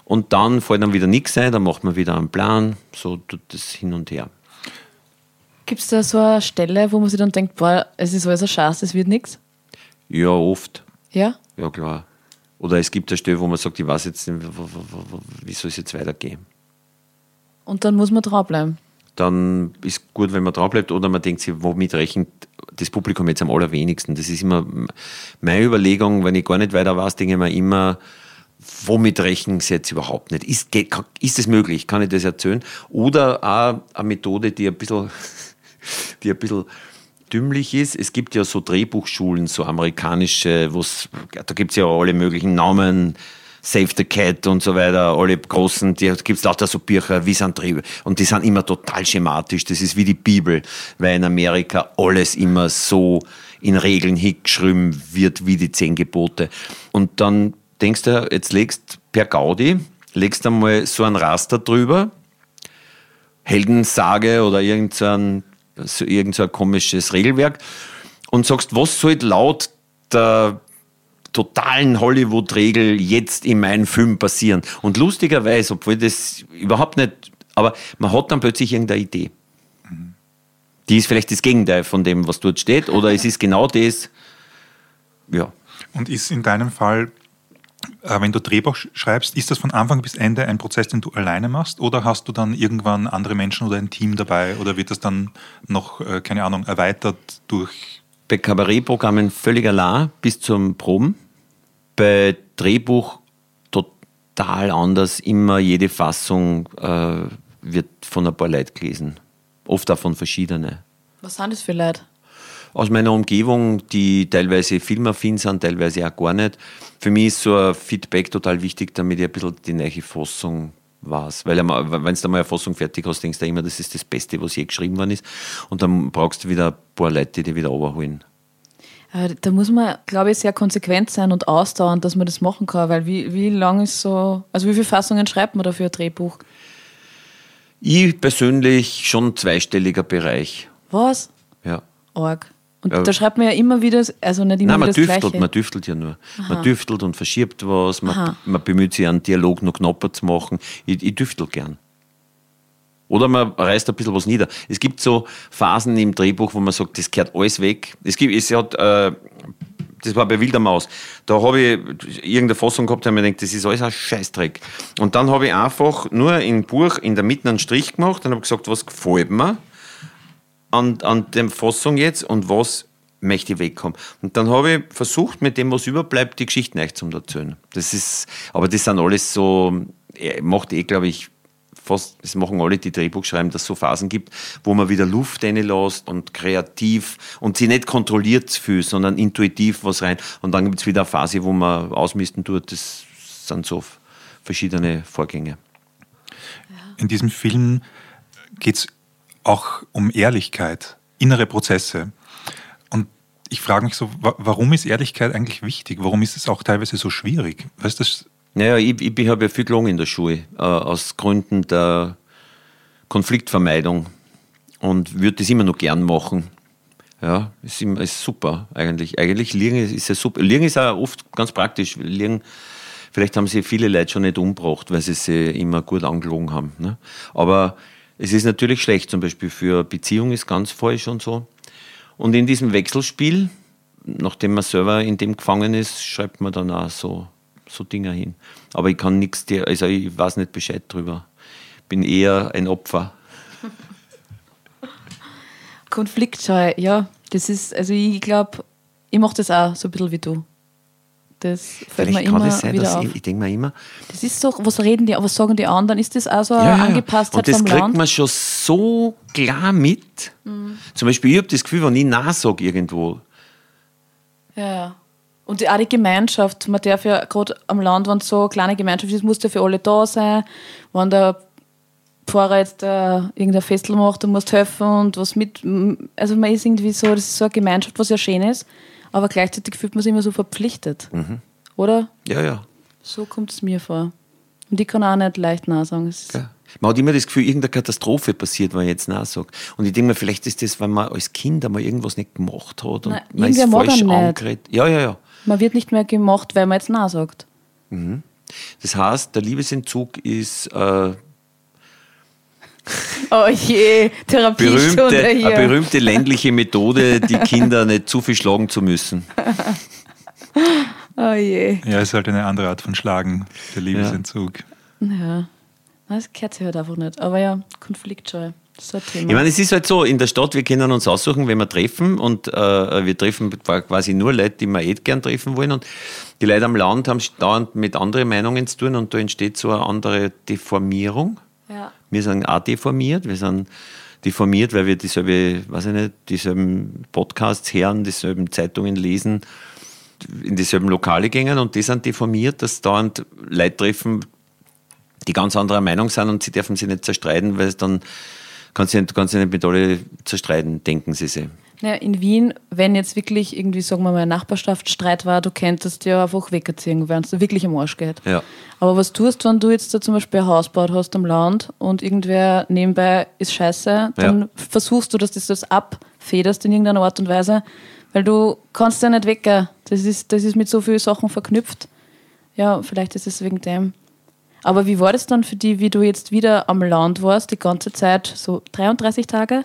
Und dann fällt dann wieder nichts ein, dann macht man wieder einen Plan, so tut das hin und her. Gibt es da so eine Stelle, wo man sich dann denkt, boah, es ist alles ein Scheiß, es wird nichts? Ja, oft. Ja? Ja, klar. Oder es gibt eine Stelle, wo man sagt, ich weiß jetzt nicht, wie soll es jetzt weitergehen. Und dann muss man dranbleiben. Dann ist gut, wenn man dranbleibt oder man denkt sich, womit rechnet das Publikum jetzt am allerwenigsten. Das ist immer meine Überlegung, wenn ich gar nicht weiter weiß, denke ich mir immer, womit rechnen sie jetzt überhaupt nicht? Ist, ist das möglich? Kann ich das erzählen? Oder auch eine Methode, die ein bisschen, die ein bisschen dümmlich ist. Es gibt ja so Drehbuchschulen, so amerikanische, da gibt es ja alle möglichen Namen, Save the Cat und so weiter, alle großen, die gibt es lauter so Bücher, wie sind Triebe. Und die sind immer total schematisch. Das ist wie die Bibel, weil in Amerika alles immer so in Regeln hingeschrieben wird wie die zehn Gebote. Und dann denkst du, jetzt legst per Gaudi, legst einmal so ein Raster drüber, Heldensage oder irgendein, so irgendein komisches Regelwerk und sagst, was soll laut der totalen Hollywood-Regel jetzt in meinem Film passieren. Und lustigerweise, obwohl das überhaupt nicht, aber man hat dann plötzlich irgendeine Idee. Die ist vielleicht das Gegenteil von dem, was dort steht, oder es ist genau das. Ja. Und ist in deinem Fall, wenn du Drehbuch schreibst, ist das von Anfang bis Ende ein Prozess, den du alleine machst, oder hast du dann irgendwann andere Menschen oder ein Team dabei, oder wird das dann noch, äh, keine Ahnung, erweitert durch bei Kabarettprogrammen völlig allein bis zum Proben bei Drehbuch total anders. Immer jede Fassung äh, wird von ein paar Leuten gelesen. Oft auch von verschiedenen. Was sind das für Leute? Aus meiner Umgebung, die teilweise filmaffin sind, teilweise auch gar nicht. Für mich ist so ein Feedback total wichtig, damit ich ein bisschen die neue Fassung weiß. Weil wenn du einmal eine Fassung fertig hast, denkst du immer, das ist das Beste, was je geschrieben worden ist. Und dann brauchst du wieder ein paar Leute, die dich wieder überholen. Äh, da muss man, glaube ich, sehr konsequent sein und ausdauern, dass man das machen kann, weil wie, wie lang ist so, also wie viele Fassungen schreibt man da für ein Drehbuch? Ich persönlich schon zweistelliger Bereich. Was? Ja. Org. Und ja. da schreibt man ja immer wieder, also nicht immer Nein, man wieder düftelt, Gleiche. man düftelt ja nur. Aha. Man düftelt und verschiebt was, man, man, bemüht sich, einen Dialog noch knapper zu machen. Ich, ich düftel gern. Oder man reißt ein bisschen was nieder. Es gibt so Phasen im Drehbuch, wo man sagt, das gehört alles weg. Es gibt, es hat, äh, das war bei Wildermaus. Da habe ich irgendeine Fassung gehabt, da habe ich mir gedacht, das ist alles ein Scheißdreck. Und dann habe ich einfach nur im Buch in der Mitte einen Strich gemacht und habe gesagt, was gefällt mir an, an der Fassung jetzt und was möchte ich wegkommen. Und dann habe ich versucht, mit dem, was überbleibt, die Geschichten euch zu erzählen. Das ist, aber das sind alles so, macht eh, glaube ich, fast, das machen alle, die Drehbuch schreiben, dass es so Phasen gibt, wo man wieder Luft reinlässt und kreativ und sie nicht kontrolliert fühlt, sondern intuitiv was rein. Und dann gibt es wieder eine Phase, wo man ausmisten tut. Das sind so verschiedene Vorgänge. In diesem Film geht es auch um Ehrlichkeit, innere Prozesse. Und ich frage mich so, warum ist Ehrlichkeit eigentlich wichtig? Warum ist es auch teilweise so schwierig? Weißt du, naja, ich, ich habe ja viel gelungen in der Schule, äh, aus Gründen der Konfliktvermeidung und würde das immer noch gern machen. Ja, ist, immer, ist super eigentlich. Eigentlich Liegen ist ja super. Liegen ist auch oft ganz praktisch. Liegen, vielleicht haben sie viele Leute schon nicht umgebracht, weil sie sie immer gut angelogen haben. Ne? Aber es ist natürlich schlecht, zum Beispiel für Beziehung ist ganz falsch und so. Und in diesem Wechselspiel, nachdem man selber in dem gefangen ist, schreibt man dann auch so so Dinger hin. Aber ich kann nichts, also ich weiß nicht Bescheid drüber. Bin eher ein Opfer. Konfliktscheu, ja. Das ist, also ich glaube, ich mache das auch so ein bisschen wie du. Das fällt Vielleicht mir immer sein, wieder auf. Ich, ich denke mir immer. Das ist so, was reden die, was sagen die anderen? Ist das auch so ja, Angepasstheit Und das kriegt man schon so klar mit. Mhm. Zum Beispiel, ich habe das Gefühl, wenn ich Nein sage irgendwo. Ja, ja. Und auch die Gemeinschaft, man darf ja gerade am Land, wenn es so eine kleine Gemeinschaft ist, muss ja für alle da sein. Wenn der Pfarrer jetzt äh, irgendein Festel macht, du musst helfen und was mit. Also man ist irgendwie so, das ist so eine Gemeinschaft, was ja schön ist, aber gleichzeitig fühlt man sich immer so verpflichtet. Mhm. Oder? Ja, ja. So kommt es mir vor. Und ich kann auch nicht leicht nachsagen. Ja. Man hat immer das Gefühl, irgendeine Katastrophe passiert, wenn ich jetzt nachsage. Und ich denke mir, vielleicht ist das, wenn man als Kind einmal irgendwas nicht gemacht hat und Nein, man ist falsch angeredet. Ja, ja, ja. Man wird nicht mehr gemocht, weil man jetzt Nein sagt. Mhm. Das heißt, der Liebesentzug ist äh, Oh je, Therapiestunde berühmte, hier. Eine berühmte ländliche Methode, die Kinder nicht zu viel schlagen zu müssen. Oh je. Ja, es ist halt eine andere Art von Schlagen, der Liebesentzug. Ja, ja. das gehört sich halt einfach nicht. Aber ja, Konfliktscheu. So ich meine, es ist halt so, in der Stadt, wir können uns aussuchen, wenn wir treffen und äh, wir treffen quasi nur Leute, die wir eh gern treffen wollen und die Leute am Land haben dauernd mit anderen Meinungen zu tun und da entsteht so eine andere Deformierung. Ja. Wir sind auch deformiert, wir sind deformiert, weil wir dieselbe, weiß ich nicht, dieselben Podcasts hören, dieselben Zeitungen lesen, in dieselben Lokale gehen und die sind deformiert, dass dauernd Leute treffen, die ganz anderer Meinung sind und sie dürfen sich nicht zerstreiten, weil dann kannst du nicht, nicht mit alle zerstreiten, denken sie sich. Ja, in Wien, wenn jetzt wirklich irgendwie, sagen wir mal, ein Nachbarschaftsstreit war, du könntest ja einfach wegziehen, wenn es wirklich am Arsch geht. Ja. Aber was tust du, wenn du jetzt da zum Beispiel ein Haus baut hast am Land und irgendwer nebenbei ist scheiße, dann ja. versuchst du, dass du das abfederst in irgendeiner Art und Weise, weil du kannst ja nicht weggehen. Das ist, das ist mit so vielen Sachen verknüpft. Ja, vielleicht ist es wegen dem. Aber wie war das dann für dich, wie du jetzt wieder am Land warst, die ganze Zeit, so 33 Tage?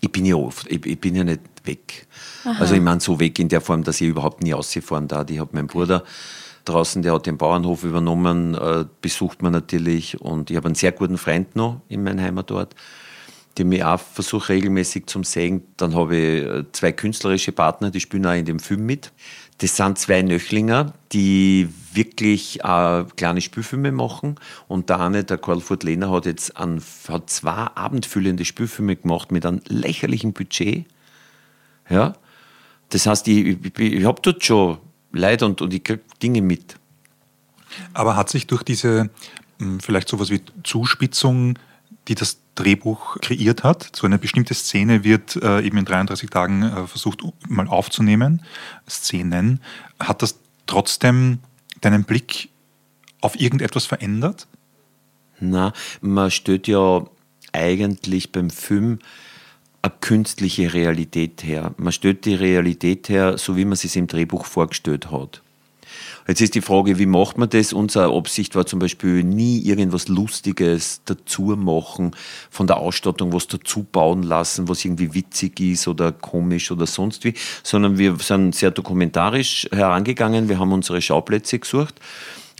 Ich bin ja oft, ich, ich bin ja nicht weg. Aha. Also ich meine so weg in der Form, dass ich überhaupt nie ausgefahren da. Ich habe meinen Bruder draußen, der hat den Bauernhof übernommen, äh, besucht man natürlich und ich habe einen sehr guten Freund noch in meinem Heimatort, die mich auch versuche regelmäßig zu sehen. Dann habe ich äh, zwei künstlerische Partner, die spielen auch in dem Film mit. Das sind zwei Nöchlinger, die wirklich äh, kleine Spielfilme machen. Und der eine, der Karl Furt Lehner, hat jetzt an, hat zwei abendfüllende Spielfilme gemacht mit einem lächerlichen Budget. Ja? Das heißt, ich, ich, ich habe dort schon Leid und, und ich kriege Dinge mit. Aber hat sich durch diese hm, vielleicht sowas wie Zuspitzung die das Drehbuch kreiert hat. So eine bestimmte Szene wird äh, eben in 33 Tagen äh, versucht mal aufzunehmen, Szenen. Hat das trotzdem deinen Blick auf irgendetwas verändert? Na, man stellt ja eigentlich beim Film eine künstliche Realität her. Man stellt die Realität her, so wie man sie im Drehbuch vorgestellt hat. Jetzt ist die Frage, wie macht man das? Unsere Absicht war zum Beispiel nie irgendwas Lustiges dazu machen, von der Ausstattung was dazu bauen lassen, was irgendwie witzig ist oder komisch oder sonst wie, sondern wir sind sehr dokumentarisch herangegangen. Wir haben unsere Schauplätze gesucht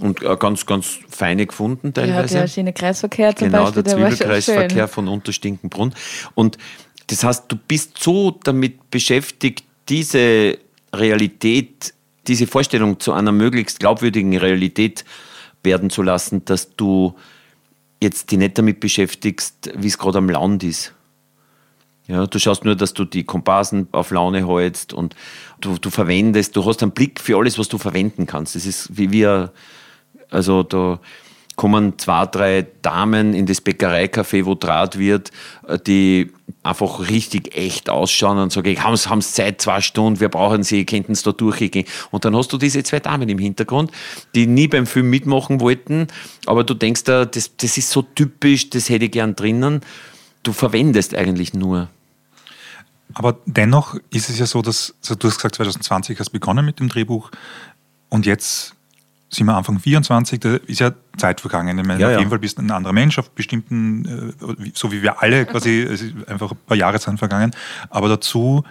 und ganz, ganz feine gefunden teilweise. Ja, der schöne Kreisverkehr zum genau, Beispiel, der der schon Zwiebelkreisverkehr von Unterstinkenbrunn. Und das heißt, du bist so damit beschäftigt, diese Realität, diese Vorstellung zu einer möglichst glaubwürdigen Realität werden zu lassen, dass du jetzt dich nicht damit beschäftigst, wie es gerade am Land ist. Ja, du schaust nur, dass du die Komparsen auf Laune hältst und du, du verwendest, du hast einen Blick für alles, was du verwenden kannst. Das ist wie wir, also da kommen zwei, drei Damen in das Bäckereicafé, wo Draht wird, äh, die einfach richtig echt ausschauen und sagen, haben Sie Zeit, zwei Stunden, wir brauchen Sie, könnten Sie da durchgehen. Und dann hast du diese zwei Damen im Hintergrund, die nie beim Film mitmachen wollten, aber du denkst da, das, das ist so typisch, das hätte ich gern drinnen. Du verwendest eigentlich nur. Aber dennoch ist es ja so, dass, also du hast gesagt, 2020 hast begonnen mit dem Drehbuch und jetzt sind wir Anfang 24, da ist ja Zeit vergangen. Ich meine, Ja, auf ja. jeden Fall bist du ein anderer Mensch, auf bestimmten, äh, so wie wir alle quasi, es ist einfach ein paar Jahre sind vergangen. Aber dazu,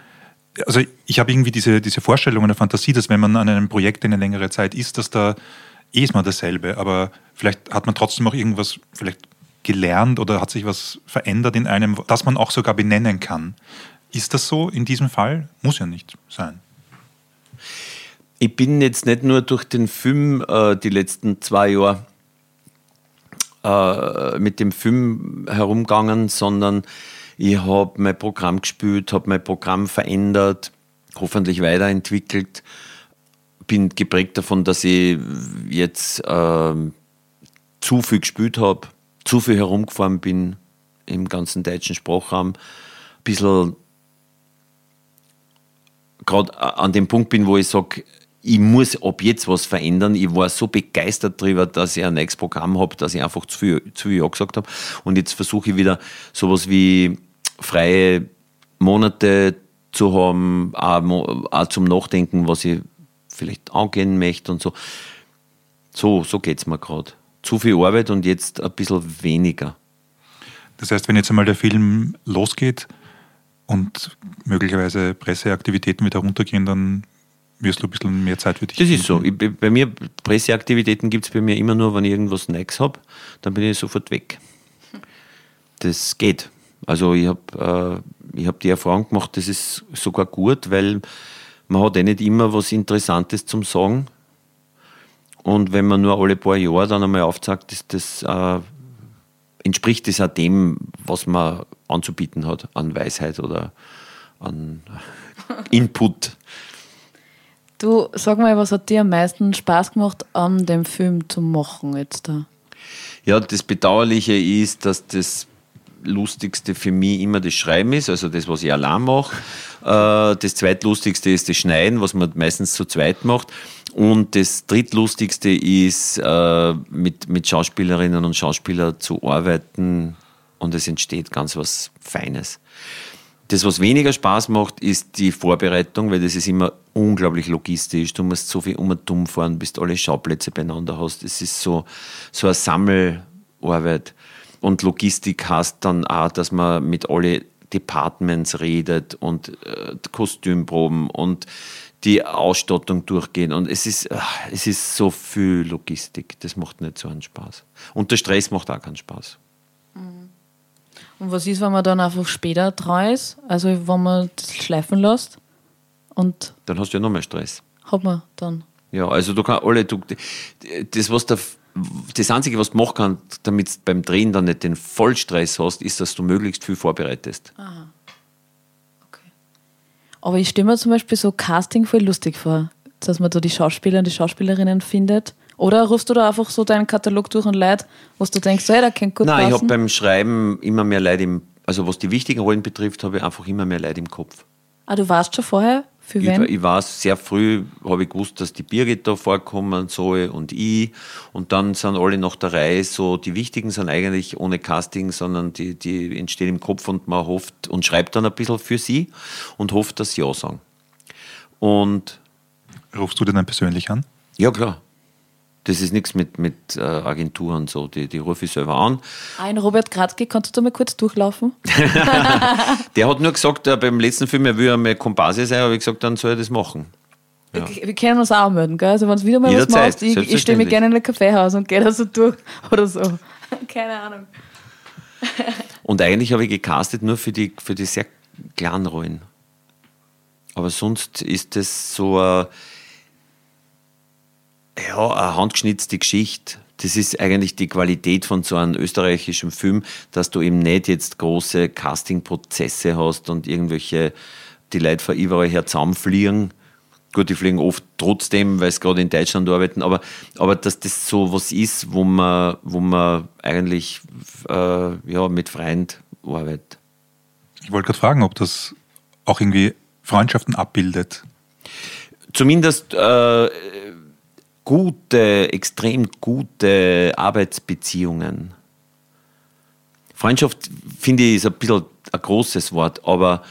also ich habe irgendwie diese, diese Vorstellung und eine Fantasie, dass wenn man an einem Projekt eine längere Zeit ist, dass da eh ist man dasselbe, aber vielleicht hat man trotzdem auch irgendwas vielleicht gelernt oder hat sich was verändert in einem, das man auch sogar benennen kann. Ist das so in diesem Fall? Muss ja nicht sein. Ich bin jetzt nicht nur durch den Film äh, die letzten zwei Jahre äh, mit dem Film herumgegangen, sondern ich habe mein Programm gespielt, habe mein Programm verändert, hoffentlich weiterentwickelt. Bin geprägt davon, dass ich jetzt ähm, zu viel gespielt habe, zu viel herumgefahren bin im ganzen deutschen Sprachraum, ein bisschen gerade an dem Punkt bin, wo ich sage, ich muss ab jetzt was verändern. Ich war so begeistert darüber, dass ich ein nächstes Programm habe, dass ich einfach zu viel, zu viel Ja gesagt habe. Und jetzt versuche ich wieder sowas wie freie Monate zu haben, auch, auch zum Nachdenken, was ich vielleicht angehen möchte und so. So, so geht es mir gerade. Zu viel Arbeit und jetzt ein bisschen weniger. Das heißt, wenn jetzt einmal der Film losgeht und möglicherweise Presseaktivitäten wieder runtergehen, dann wirst du ein bisschen mehr Zeit für dich Das ist so. finden. Ich, bei mir, Presseaktivitäten gibt es bei mir immer nur, wenn ich irgendwas Neues habe, dann bin ich sofort weg. Das geht. Also ich habe äh, ich hab die Erfahrung gemacht, das ist sogar gut, weil man hat eh nicht immer was Interessantes zum Sagen. Und wenn man nur alle paar Jahre dann einmal aufzeigt, ist das, äh, entspricht das auch dem, was man anzubieten hat an Weisheit oder an Input. Du, sag mal, was hat dir am meisten Spaß gemacht, an dem Film zu machen jetzt da? Ja, das Bedauerliche ist, dass das Lustigste für mich immer das Schreiben ist, also das, was ich allein mache. Äh, Das Zweitlustigste ist das Schneiden, was man meistens zu zweit macht. Und das Drittlustigste ist, äh, mit, mit Schauspielerinnen und Schauspielern zu arbeiten und es entsteht ganz was Feines. Das, was weniger Spaß macht, ist die Vorbereitung, weil das ist immer unglaublich logistisch. Du musst so viel um und dumm fahren, bis du alle Schauplätze beieinander hast. Es ist so, so eine Sammelarbeit. Und Logistik heißt dann auch, dass man mit alle Departments redet und äh, Kostümproben und die Ausstattung durchgehen. Und es ist, ah, es ist so viel Logistik. Das macht nicht so einen Spaß. Und der Stress macht auch keinen Spaß. Und was ist, wenn man dann einfach später dran ist? Also, wenn man das schleifen lässt und Dann hast du ja noch mehr Stress. hat man dann. Ja, also du kannst alle, du, das, was der, das Einzige, was du machen kannst, damit du beim Drehen dann nicht den Vollstress hast, ist, dass du möglichst viel vorbereitest. Okay. Aber ich stelle mir zum Beispiel so Casting voll lustig vor, dass man da die Schauspieler und die Schauspielerinnen findet. Oder rufst du da einfach so deinen Katalog durch und Leute, was du denkst, hey, der kennt gut Nein, ich habe passen? beim Schreiben immer mehr Leute im, also was die wichtigen Rollen betrifft, habe ich einfach immer mehr Leute im Kopf. Ah, du warst schon vorher? Für Ich, wen? ich weiß, sehr früh habe ich gewusst, dass die Birgit da vorkommen soll und ich. Und dann sind alle nach der Reihe so, die wichtigen sind eigentlich ohne Casting, sondern die, die entstehen im Kopf und man hofft und schreibt dann ein bisschen für sie und hofft, dass sie ja sagen. Und Rufst du den dann persönlich an? Ja, klar. Das ist nichts mit, mit äh, Agenturen so. Die, die rufe ich selber an. Ein Robert Kratzke, kannst du da mal kurz durchlaufen? Der hat nur gesagt, äh, beim letzten Film, er will ja mal Komparse sein, aber ich gesagt, dann soll er das machen. Ja. Wir, können uns auch melden, gell? Also wenn es wieder mal Jederzeit, was machst, ich, ich stelle mich gerne in ein Kaffeehaus und gehe da so durch oder so. Keine Ahnung. Und eigentlich habe ich gecastet nur für die, für die sehr kleinen Rollen. Aber sonst ist das so eine, ja, eine handgeschnitzte Geschichte. Das ist eigentlich die Qualität von so einem österreichischen Film, dass du eben nicht jetzt große Castingprozesse hast und irgendwelche, die Leute von überall her zusammenfliegen. Gut, die fliegen oft trotzdem, weil sie gerade in Deutschland arbeiten, aber, aber dass das so was ist, wo man, wo man eigentlich äh, ja, mit Freund arbeitet. Ich wollte gerade fragen, ob das auch irgendwie Freundschaften abbildet. Zumindest äh, gute, extrem gute Arbeitsbeziehungen. Freundschaft, finde ich, ist ein bisschen ein großes Wort, aber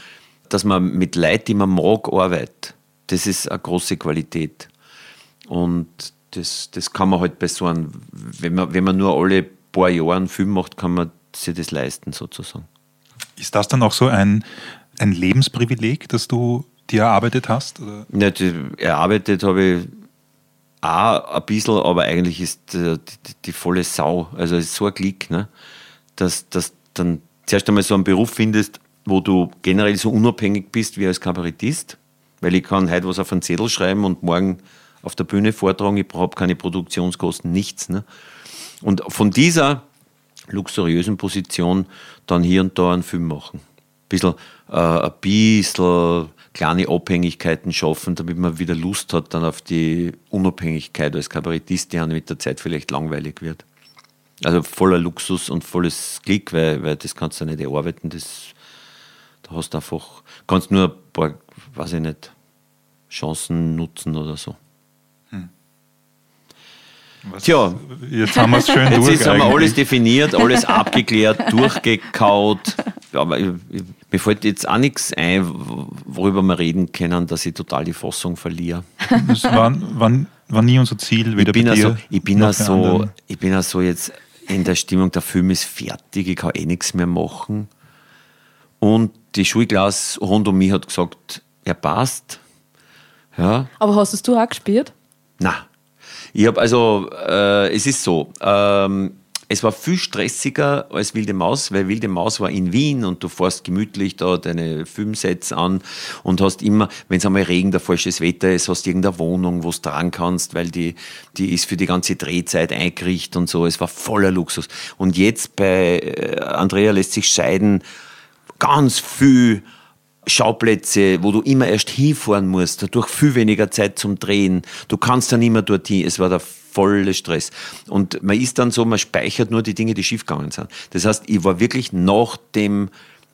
dass man mit Leuten, die man mag, arbeitet, das ist eine große Qualität. Und das, das kann man halt bei so einem, wenn man, wenn man nur alle paar Jahre einen Film macht, kann man sich das leisten, sozusagen. Ist das dann auch so ein, ein Lebensprivileg, das du dir erarbeitet hast? Oder? Die, erarbeitet habe ich auch ein bisschen, aber eigentlich ist äh, die, die volle Sau. Also es ist so ein Klick, ne? dass du dann zuerst einmal so einen Beruf findest, wo du generell so unabhängig bist wie als Kabarettist, weil ich kann heute was auf einen Zettel schreiben und morgen auf der Bühne vortragen, ich habe keine Produktionskosten, nichts. Ne? Und von dieser luxuriösen Position dann hier und da einen Film machen. Bisschen, äh, ein bisschen kleine Abhängigkeiten schaffen, damit man wieder Lust hat dann auf die Unabhängigkeit als Kabarettist, die einem mit der Zeit vielleicht langweilig wird. Also voller Luxus und volles Glück, weil, weil das kannst du nicht erarbeiten. Das, da hast du einfach, kannst nur ein paar, weiß ich nicht, Chancen nutzen oder so. Was, Tja. Jetzt haben wir es schön Jetzt durch. ist, haben wir alles definiert, alles abgeklärt, durchgekaut. Aber ich, ich, mir fällt jetzt auch nichts ein, worüber wir reden können, dass ich total die Fassung verliere. Das war, war, war nie unser Ziel, weder Ich bin bei also, dir ich bin also, ich bin also jetzt in der Stimmung, der Film ist fertig, ich kann eh nichts mehr machen. Und die Schulklasse rund um mich hat gesagt, er passt. Ja, Aber hast es du auch gespielt? na, ich habe also, äh, es ist so, ähm, es war viel stressiger als Wilde Maus, weil Wilde Maus war in Wien und du fährst gemütlich da deine Filmsets an und hast immer, wenn es einmal Regen, der falsches Wetter ist, hast du irgendeine Wohnung, wo du dran kannst, weil die, die ist für die ganze Drehzeit eingerichtet und so. Es war voller Luxus. Und jetzt bei äh, Andrea lässt sich scheiden, ganz viel Schauplätze, wo du immer erst hinfahren musst, dadurch viel weniger Zeit zum Drehen. Du kannst dann immer dorthin. Es war der volle Stress. Und man ist dann so, man speichert nur die Dinge, die schiefgegangen sind. Das heißt, ich war wirklich nach dem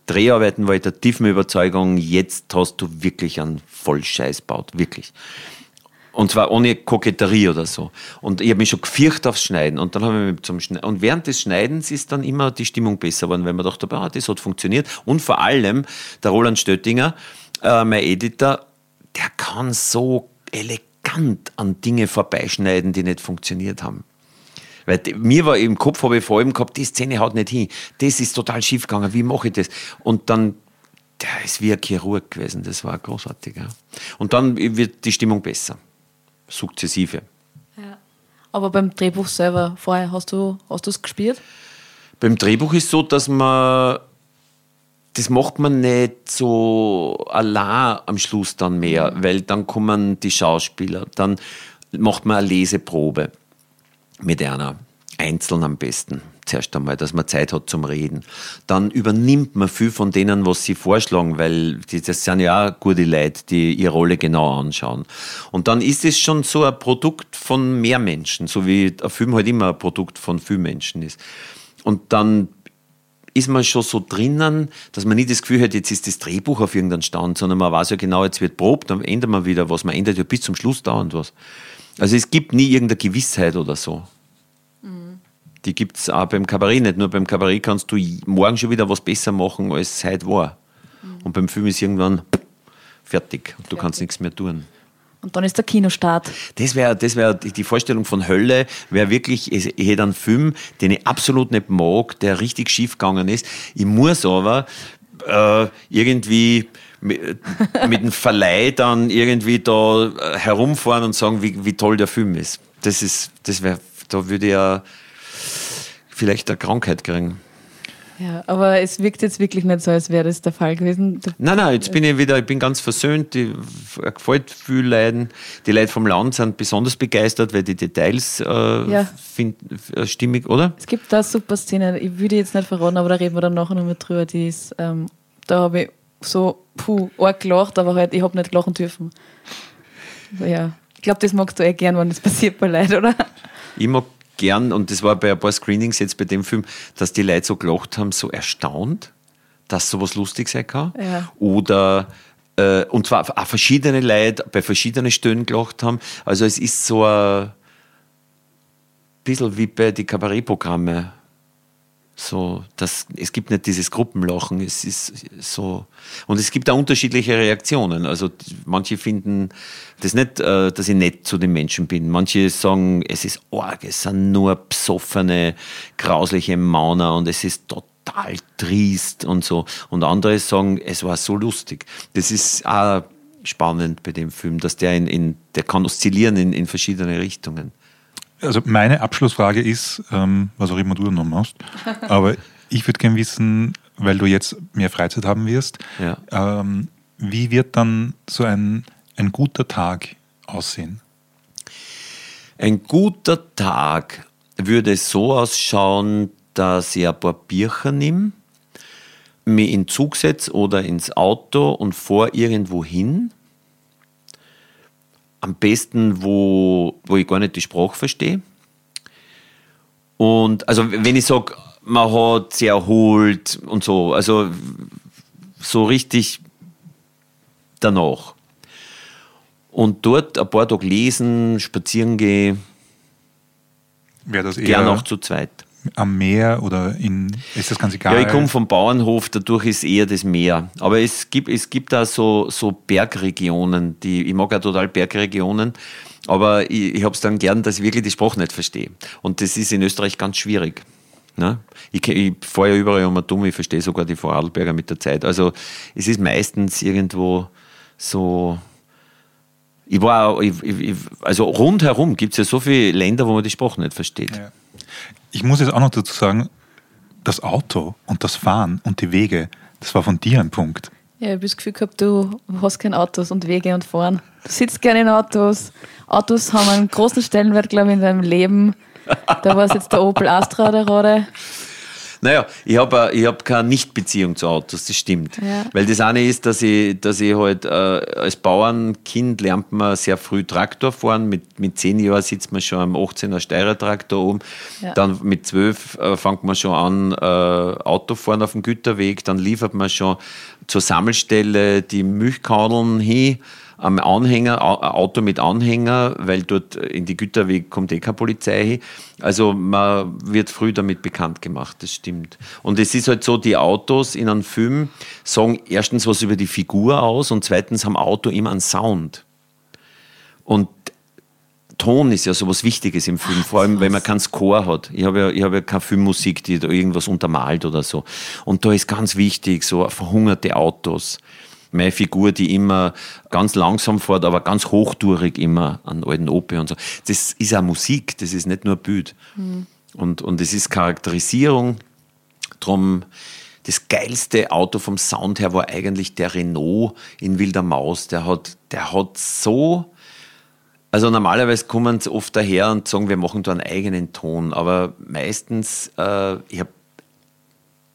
Dreharbeiten war ich der tiefen Überzeugung, jetzt hast du wirklich einen Vollscheiß baut, wirklich. Und zwar ohne Koketterie oder so. Und ich habe mich schon gefürchtet aufs Schneiden. Und dann haben wir zum Schneiden. Und während des Schneidens ist dann immer die Stimmung besser geworden, weil man dachte, ah, das hat funktioniert. Und vor allem der Roland Stöttinger, äh, mein Editor, der kann so elegant an Dinge vorbeischneiden, die nicht funktioniert haben. Weil die- mir war im Kopf, habe ich vor allem gehabt, die Szene haut nicht hin. Das ist total schief gegangen. Wie mache ich das? Und dann, der ist wie ein Chirurg gewesen. Das war großartig. Ja. Und dann wird die Stimmung besser. Sukzessive. Aber beim Drehbuch selber, vorher, hast du hast du es gespielt? Beim Drehbuch ist so, dass man das macht man nicht so allein am Schluss dann mehr, weil dann kommen die Schauspieler, dann macht man eine Leseprobe mit einer, einzeln am besten, zuerst einmal, dass man Zeit hat zum Reden. Dann übernimmt man viel von denen, was sie vorschlagen, weil die, das sind ja auch gute Leute, die ihre Rolle genau anschauen. Und dann ist es schon so ein Produkt von mehr Menschen, so wie ein Film halt immer ein Produkt von vielen Menschen ist. Und dann ist man schon so drinnen, dass man nicht das Gefühl hat, jetzt ist das Drehbuch auf irgendeinem Stand, sondern man weiß ja genau, jetzt wird probt, dann ändert man wieder was. Man ändert ja bis zum Schluss dauernd was. Also es gibt nie irgendeine Gewissheit oder so. Die gibt es auch beim Kabarett nicht. Nur beim Kabarett kannst du morgen schon wieder was besser machen, als es heute war. Und beim Film ist irgendwann fertig. Du kannst nichts mehr tun. Und dann ist der Kinostart. Das wäre das wär die Vorstellung von Hölle, wäre wirklich, ich, ich hätte einen Film, den ich absolut nicht mag, der richtig schief gegangen ist. Ich muss aber äh, irgendwie mit, mit dem Verleih dann irgendwie da äh, herumfahren und sagen, wie, wie toll der Film ist. Das ist, das wäre, da würde ich ja vielleicht eine Krankheit kriegen. Ja, aber es wirkt jetzt wirklich nicht so, als wäre das der Fall gewesen. Nein, nein, jetzt bin ich wieder, ich bin ganz versöhnt, die gefällt viel Leiden. Die Leute vom Land sind besonders begeistert, weil die Details äh, Ja. finden äh, stimmig, oder? Es gibt da super Szene, ich würde jetzt nicht verraten, aber da reden wir dann nachher noch mal drüber. Die ist, ähm, da habe ich so puh, arg gelacht, aber halt, ich habe nicht lachen dürfen. Ja, ich glaube, das magst du eh gern, wenn das passiert bei Leuten, oder? Ich mag gern, und das war bei ein paar Screenings jetzt bei dem Film, dass die Leute so gelacht haben, so erstaunt, dass sowas lustig sein kann. Ja. Oder äh, und zwar auch verschiedene Leute bei verschiedenen Stellen gelacht haben. Also es ist so ein bisschen wie bei den Kabarettprogramme. So, das, es gibt nicht dieses Gruppenlachen, es ist so. Und es gibt auch unterschiedliche Reaktionen. Also manche finden das nicht, äh, dass ich nett zu den Menschen bin. Manche sagen, es ist arg, es sind nur psoffene, grausliche Mauner und es ist total triest und so. Und andere sagen, es war so lustig. Das ist auch spannend bei dem Film, dass der in, in der kann oszillieren in, in verschiedene Richtungen. Also meine Abschlussfrage ist, ähm, was auch immer du noch machst, aber ich würde gerne wissen, weil du jetzt mehr Freizeit haben wirst, Ja. ähm, wie wird dann so ein, ein guter Tag aussehen? Ein guter Tag würde so ausschauen, dass ich ein paar Bücher nehme, mich in den Zug setze oder ins Auto und fahre irgendwo hin. Am besten, wo, wo ich gar nicht die Sprache verstehe. Und also wenn ich sage, man hat sich erholt und so, also so richtig danach. Und dort ein paar Tage lesen, spazieren gehen, Wäre das eher gern auch zu zweit. Am Meer oder in, ist das ganz egal? Ja, ich komme vom Bauernhof, dadurch ist eher das Meer. Aber es gibt, es gibt da so, so Bergregionen, die, ich mag ja total Bergregionen, aber ich, ich habe es dann gern, dass ich wirklich die Sprache nicht verstehe. Und das ist in Österreich ganz schwierig. Ne? Ich, ich fahre ja überall um dumm, ich verstehe sogar die Vorarlberger mit der Zeit. Also es ist meistens irgendwo so. Ich war, ich, ich- also rundherum gibt es ja so viele Länder, wo man die Sprache nicht versteht. Ja. Ich muss jetzt auch noch dazu sagen, das Auto und das Fahren und die Wege, das war von dir ein Punkt. Ja, ich habe das Gefühl gehabt, du hast keine Autos und Wege und Fahren. Du sitzt gerne in Autos. Autos haben einen großen Stellenwert, glaube ich, in deinem Leben. Da war es jetzt der Opel Astra der Rade. Naja, ich habe ich hab keine Nichtbeziehung zu Autos, das stimmt. Ja. Weil das eine ist, dass ich, dass ich halt äh, als Bauernkind lernt man sehr früh Traktor fahren. Mit, mit zehn Jahren sitzt man schon am 18er Steirer-Traktor um. Ja. Dann mit zwölf äh, fängt man schon an, äh, Autofahren auf dem Güterweg. Dann liefert man schon zur Sammelstelle die Milchkandeln hin am Anhänger, Auto mit Anhänger, weil dort in die Güterweg kommt eh keine Polizei hin. Also man wird früh damit bekannt gemacht, das stimmt. Und es ist halt so, die Autos in einem Film sagen erstens was über die Figur aus und zweitens haben Auto immer einen Sound. Und Ton ist ja sowas Wichtiges im Film, vor allem wenn man keinen Score hat. Ich habe ja, habe ja keine Filmmusik, die da irgendwas untermalt oder so. Und da ist ganz wichtig, so verhungerte Autos. Meine Figur, die immer ganz langsam fährt, aber ganz hochtourig immer an alten Opel und so. Das ist auch Musik, das ist nicht nur Bild. Und, und es ist Charakterisierung. Drum das geilste Auto vom Sound her war eigentlich der Renault in Wilder Maus. Der hat, der hat so also normalerweise kommen sie oft daher und sagen, wir machen da einen eigenen Ton, aber meistens, äh, ich habe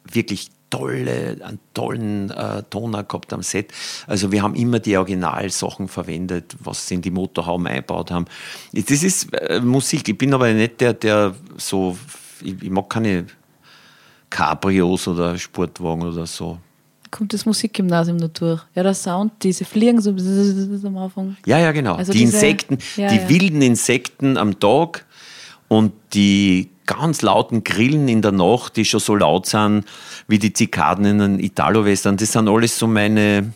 wirklich tolle, einen tollen äh, Toner gehabt am Set. Also wir haben immer die Originalsachen verwendet, was sie in die Motorhaube eingebaut haben. Das ist äh, Musik. Ich bin aber nicht der, der so, ich, ich mag keine Cabrios oder Sportwagen oder so. Kommt das Musikgymnasium noch durch? Ja, der Sound, diese Fliegen so am Anfang. Ja, ja, genau. Also die diese- Insekten, ja, die ja. wilden Insekten am Tag und die ganz lauten Grillen in der Nacht, die schon so laut sind wie die Zikaden in einem Italo-Western, das sind alles so meine,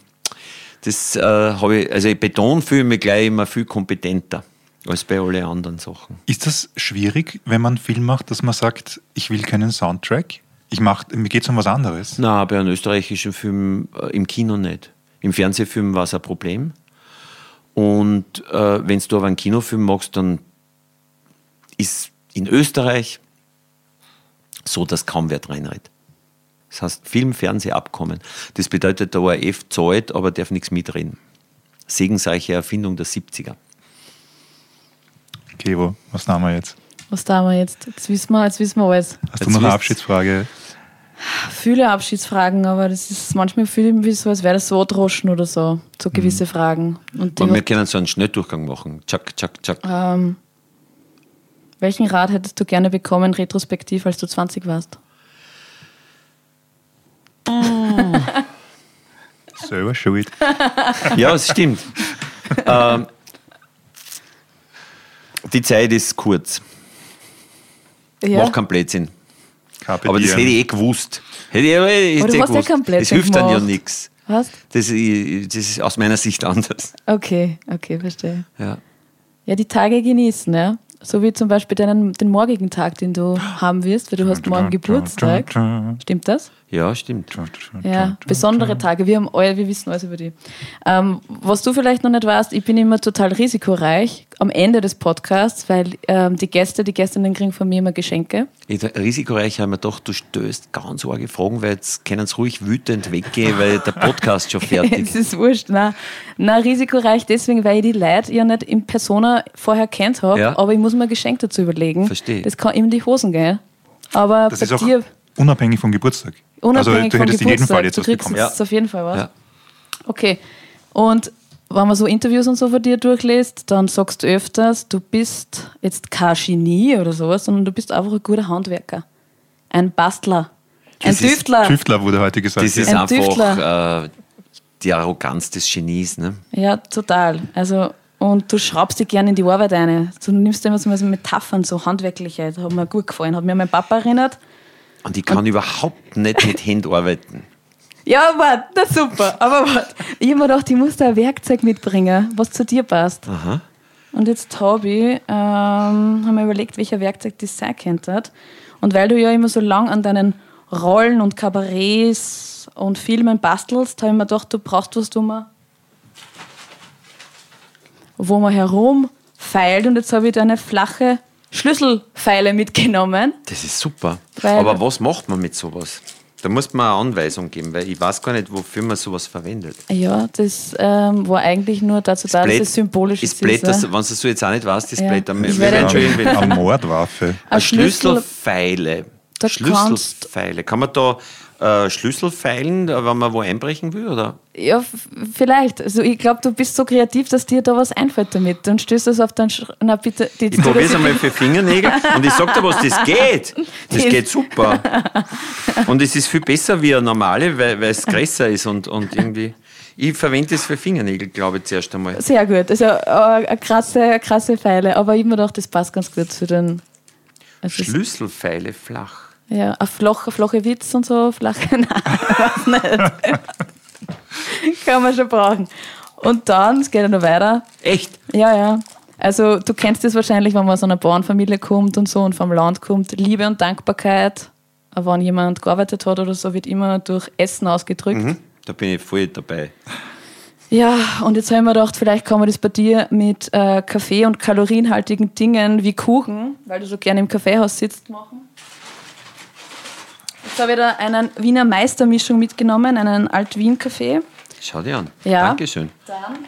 Das äh, habe ich, also ich betone fühle mich gleich immer viel kompetenter als bei allen anderen Sachen. Ist das schwierig, wenn man einen Film macht, dass man sagt, ich will keinen Soundtrack? Ich mach, mir geht es um was anderes. Na, bei einem österreichischen Film äh, im Kino nicht. Im Fernsehfilm war es ein Problem. Und äh, wenn du aber einen Kinofilm machst, dann ist in Österreich so, dass kaum wer reinredet. Das heißt Film-Fernsehabkommen. Das bedeutet, der ORF zahlt, aber darf nichts mitreden. Segensreiche Erfindung der 70er. Okay, wo, was nehmen wir jetzt? Was da wir jetzt? Jetzt wissen wir, jetzt wissen wir alles. Hast du noch eine. Abschiedsfrage? Viele Abschiedsfragen, aber das ist manchmal viel wie so, als wäre das so droschen oder so. So gewisse Fragen. Und Aber wir können so einen Schnelldurchgang machen. Tschack, tschack, tschack. ähm, welchen Rat hättest du gerne bekommen, retrospektiv, als du 20 warst? Selber schuld. Ja, es stimmt. ähm, die Zeit ist kurz. Mach keinen Blödsinn. Carpe Aber das hätte ich eh gewusst. Hätte ich, aber ich Aber du eh ja gewusst. keinen Blödsinn Das hilft dann ja nichts. Was? Das, ist- das ist aus meiner Sicht anders. Okay, okay, verstehe. Ja. Ja, die Tage genießen, ja. So wie zum Beispiel deinen, den morgigen Tag, den du haben wirst, weil du hast morgen Geburtstag. Stimmt das? Ja, stimmt. Ja, besondere Tage. Wir haben all, wir wissen alles über die. Ähm, was du vielleicht noch nicht weißt, ich bin immer total risikoreich am Ende des Podcasts, weil ähm, die Gäste, die Gästinnen kriegen von mir immer Geschenke. Ich, risikoreich haben wir doch, du stößt ganz arge Fragen, weil jetzt können sie ruhig wütend weggehen, weil der Podcast schon fertig Es ist wurscht. Nein, Nein, risikoreich deswegen, weil ich die Leute ja nicht in Persona vorher kennt habe, Ja. aber ich muss mir ein Geschenk dazu überlegen. Verstehe. Das kann ihm in die Hosen gehen. Aber Das bei ist auch dir, unabhängig vom Geburtstag. unabhängig also du vom hättest in jedem Geburtstag, Fall jetzt du was kriegst bekommen. jetzt auf jeden Fall was. Ja. Okay. Und wenn man so Interviews und so von dir durchliest, dann sagst du öfters, du bist jetzt kein Genie oder sowas, sondern du bist einfach ein guter Handwerker. Ein Bastler. Ein Das ist Tüftler. Tüftler wurde heute gesagt. Das ist Ein einfach äh, die Arroganz des Genies. Ne? Ja, total. Also, und du schraubst dich gerne in die Arbeit ein. Du nimmst immer so Metaphern, so handwerkliche. Das hat mir gut gefallen. Hat mir an meinen Papa erinnert. Und ich kann überhaupt nicht mit Händen arbeiten. Ja, warte, das ist super. Aber warte. Ich habe mir gedacht, ich muss da ein Werkzeug mitbringen, was zu dir passt. Aha. Und jetzt habe ich ähm, hab mir überlegt, welcher Werkzeug das sein könnte. Und weil du ja immer so lang an deinen Rollen und Kabarets und Filmen bastelst, habe ich mir gedacht, du brauchst was, wo man, wo man herumfeilt. Und jetzt habe ich da eine flache Schlüsselfeile mitgenommen. Das ist super. Weil- Aber was macht man mit sowas? Da muss man eine Anweisung geben, weil ich weiß gar nicht, wofür man sowas verwendet. Ja, das ähm, war eigentlich nur dazu da, dass es symbolisch ist. ist. Blöd, ja. dass, wenn du es so jetzt auch nicht weißt, ist Ja. blöd. Dann- wir werde- werden schon irgendwie- Eine Mordwaffe. Ein Schlüssel, Schlüsselpfeile. Da Schlüsselpfeile. Kann man da äh, Schlüssel feilen, wenn man wo einbrechen will? Oder? Ja, vielleicht. Also ich glaube, du bist so kreativ, dass dir da was einfällt damit. Dann stößt das auf deinen Sch Na bitte, die Ich probiere es einmal für Fingernägel und ich sag dir was, das geht. Das geht super. Und es ist viel besser wie eine normale, weil, es größer ist und, und irgendwie. Ich verwende es für Fingernägel, glaube ich, zuerst einmal. Sehr gut. Also äh, eine krasse, eine krasse Pfeile. Aber ich mir gedacht, das passt ganz gut zu den. Also Schlüsselpfeile flach. Ja, ein flacher, flache Witz und so, flache. Nein, weiß nicht. Kann man schon brauchen. Und dann, es geht ja noch weiter. Echt? Ja, ja. Also du kennst das wahrscheinlich, wenn man aus einer Bauernfamilie kommt und so und vom Land kommt. Liebe und Dankbarkeit, wenn jemand gearbeitet hat oder so, wird immer durch Essen ausgedrückt. Mhm. Da bin ich voll dabei. Ja, und jetzt habe ich mir gedacht, vielleicht kann man das bei dir mit äh, Kaffee und kalorienhaltigen Dingen wie Kuchen, weil du so gerne im Kaffeehaus sitzt, machen. Jetzt habe ich da einen Wiener Meistermischung mitgenommen, einen Alt-Wien-Kaffee. Schau dir an. Ja. Dankeschön. Dann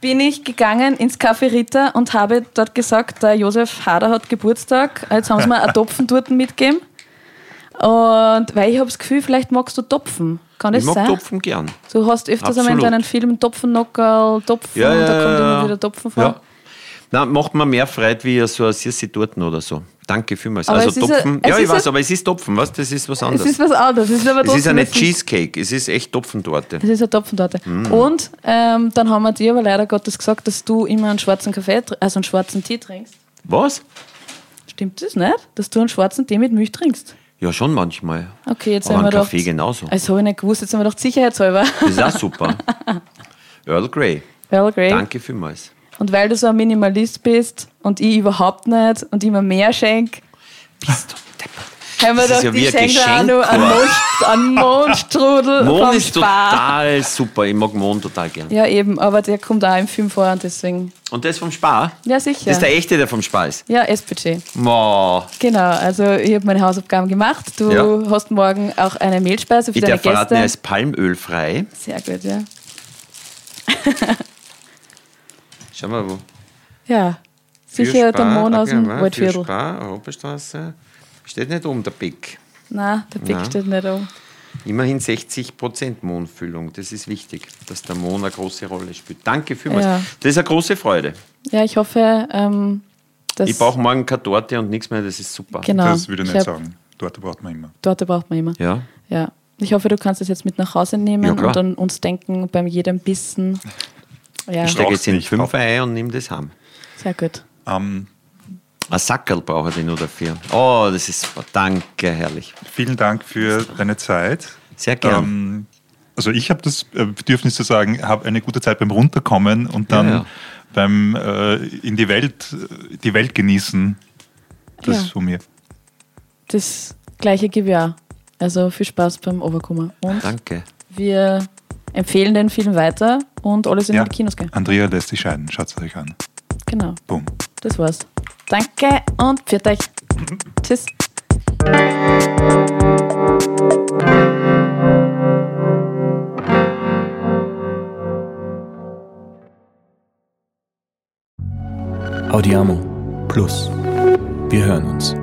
bin ich gegangen ins Café Ritter und habe dort gesagt, der Josef Hader hat Geburtstag. Jetzt haben sie mir eine Topfentorten mitgegeben. Und weil ich habe das Gefühl, vielleicht magst du Topfen. Kann das Ich mag sein? Topfen gern. Du hast öfters einmal in deinen Filmen Topfennockerl, Topfen Ja, und ja, da kommt immer wieder Topfen vor. Ja. Na, macht mir mehr Freude wie so ein Süßi-Torten oder so. Danke vielmals. Aber also es Topfen. ein- es ja, ich weiß, ein- aber es ist Topfen, was? Das ist was Es anderes. ist was anderes. Es ist, aber Es ist eine Cheesecake, es ist echt Topfentorte. Es ist eine Topfentorte. Mm. Und ähm, dann haben wir dir aber leider Gottes gesagt, dass du immer einen schwarzen Kaffee, also einen schwarzen Tee trinkst. Was? Stimmt das nicht? Dass du einen schwarzen Tee mit Milch trinkst? Ja, schon manchmal. Okay, jetzt Aber haben wir gedacht. Kaffee genauso. Das habe ich nicht gewusst, jetzt haben wir gedacht, sicherheitshalber. Das ist auch super. Earl Grey. Earl Grey. Danke vielmals. Und weil du so ein Minimalist bist und ich überhaupt nicht und immer mehr schenk, Bist du haben wir Das ist doch ja die auch noch einen. Mond, Mondstrudel vom ist Spar. total super. Ich mag Mohn total gern. Ja, eben, aber der kommt auch im Film vor und deswegen. Und das vom Spar? Ja, sicher. Das ist der echte, der vom Spar ist. ja, SPG. Wow. Genau, also ich habe meine Hausaufgaben gemacht. Du Ja. hast morgen auch eine Mehlspeise für Ich deine darf verraten, Gäste. er ist palmölfrei. Sehr gut, ja. Schau mal, wo. Ja, sicher der Mond aus dem Waldviertel. Spar, Europastraße. Steht nicht oben der Pick. Nein, der Pick Nein. steht nicht um. Immerhin 60% Mondfüllung. Das ist wichtig, dass der Mond eine große Rolle spielt. Danke vielmals. Ja. Das ist eine große Freude. Ja, ich hoffe, ähm, dass. Ich brauche morgen keine Torte und nichts mehr. Das ist super. Genau. Das würde ich Ich nicht hab- sagen. Dort braucht man immer. Torte braucht man immer. Ja. Ja. Ich hoffe, du kannst es jetzt mit nach Hause nehmen Ja, und an uns denken beim jedem Bissen. Ja, Ich stecke jetzt in nicht, fünf ein und nehme das heim. sehr gut. Ähm, Ein Sackerl brauche ich nur dafür. Oh, das ist super. Danke, herrlich. vielen Dank für deine Zeit. Sehr gern. Ähm, also ich habe das äh, Bedürfnis zu sagen, habe eine gute Zeit beim Runterkommen und dann Ja, ja. beim äh, in die Welt, die Welt genießen. Das Ja. ist von mir. Das gleiche Gewehr. Also viel Spaß beim Overkommen. Und Danke. wir empfehlen den Film weiter und alles in Ja. die Kinos gehen. Andrea lässt sich scheiden. Schaut es euch an. Genau, Boom. das war's. Danke und pfiat euch. Tschüss. Audiamo Plus. Wir hören uns.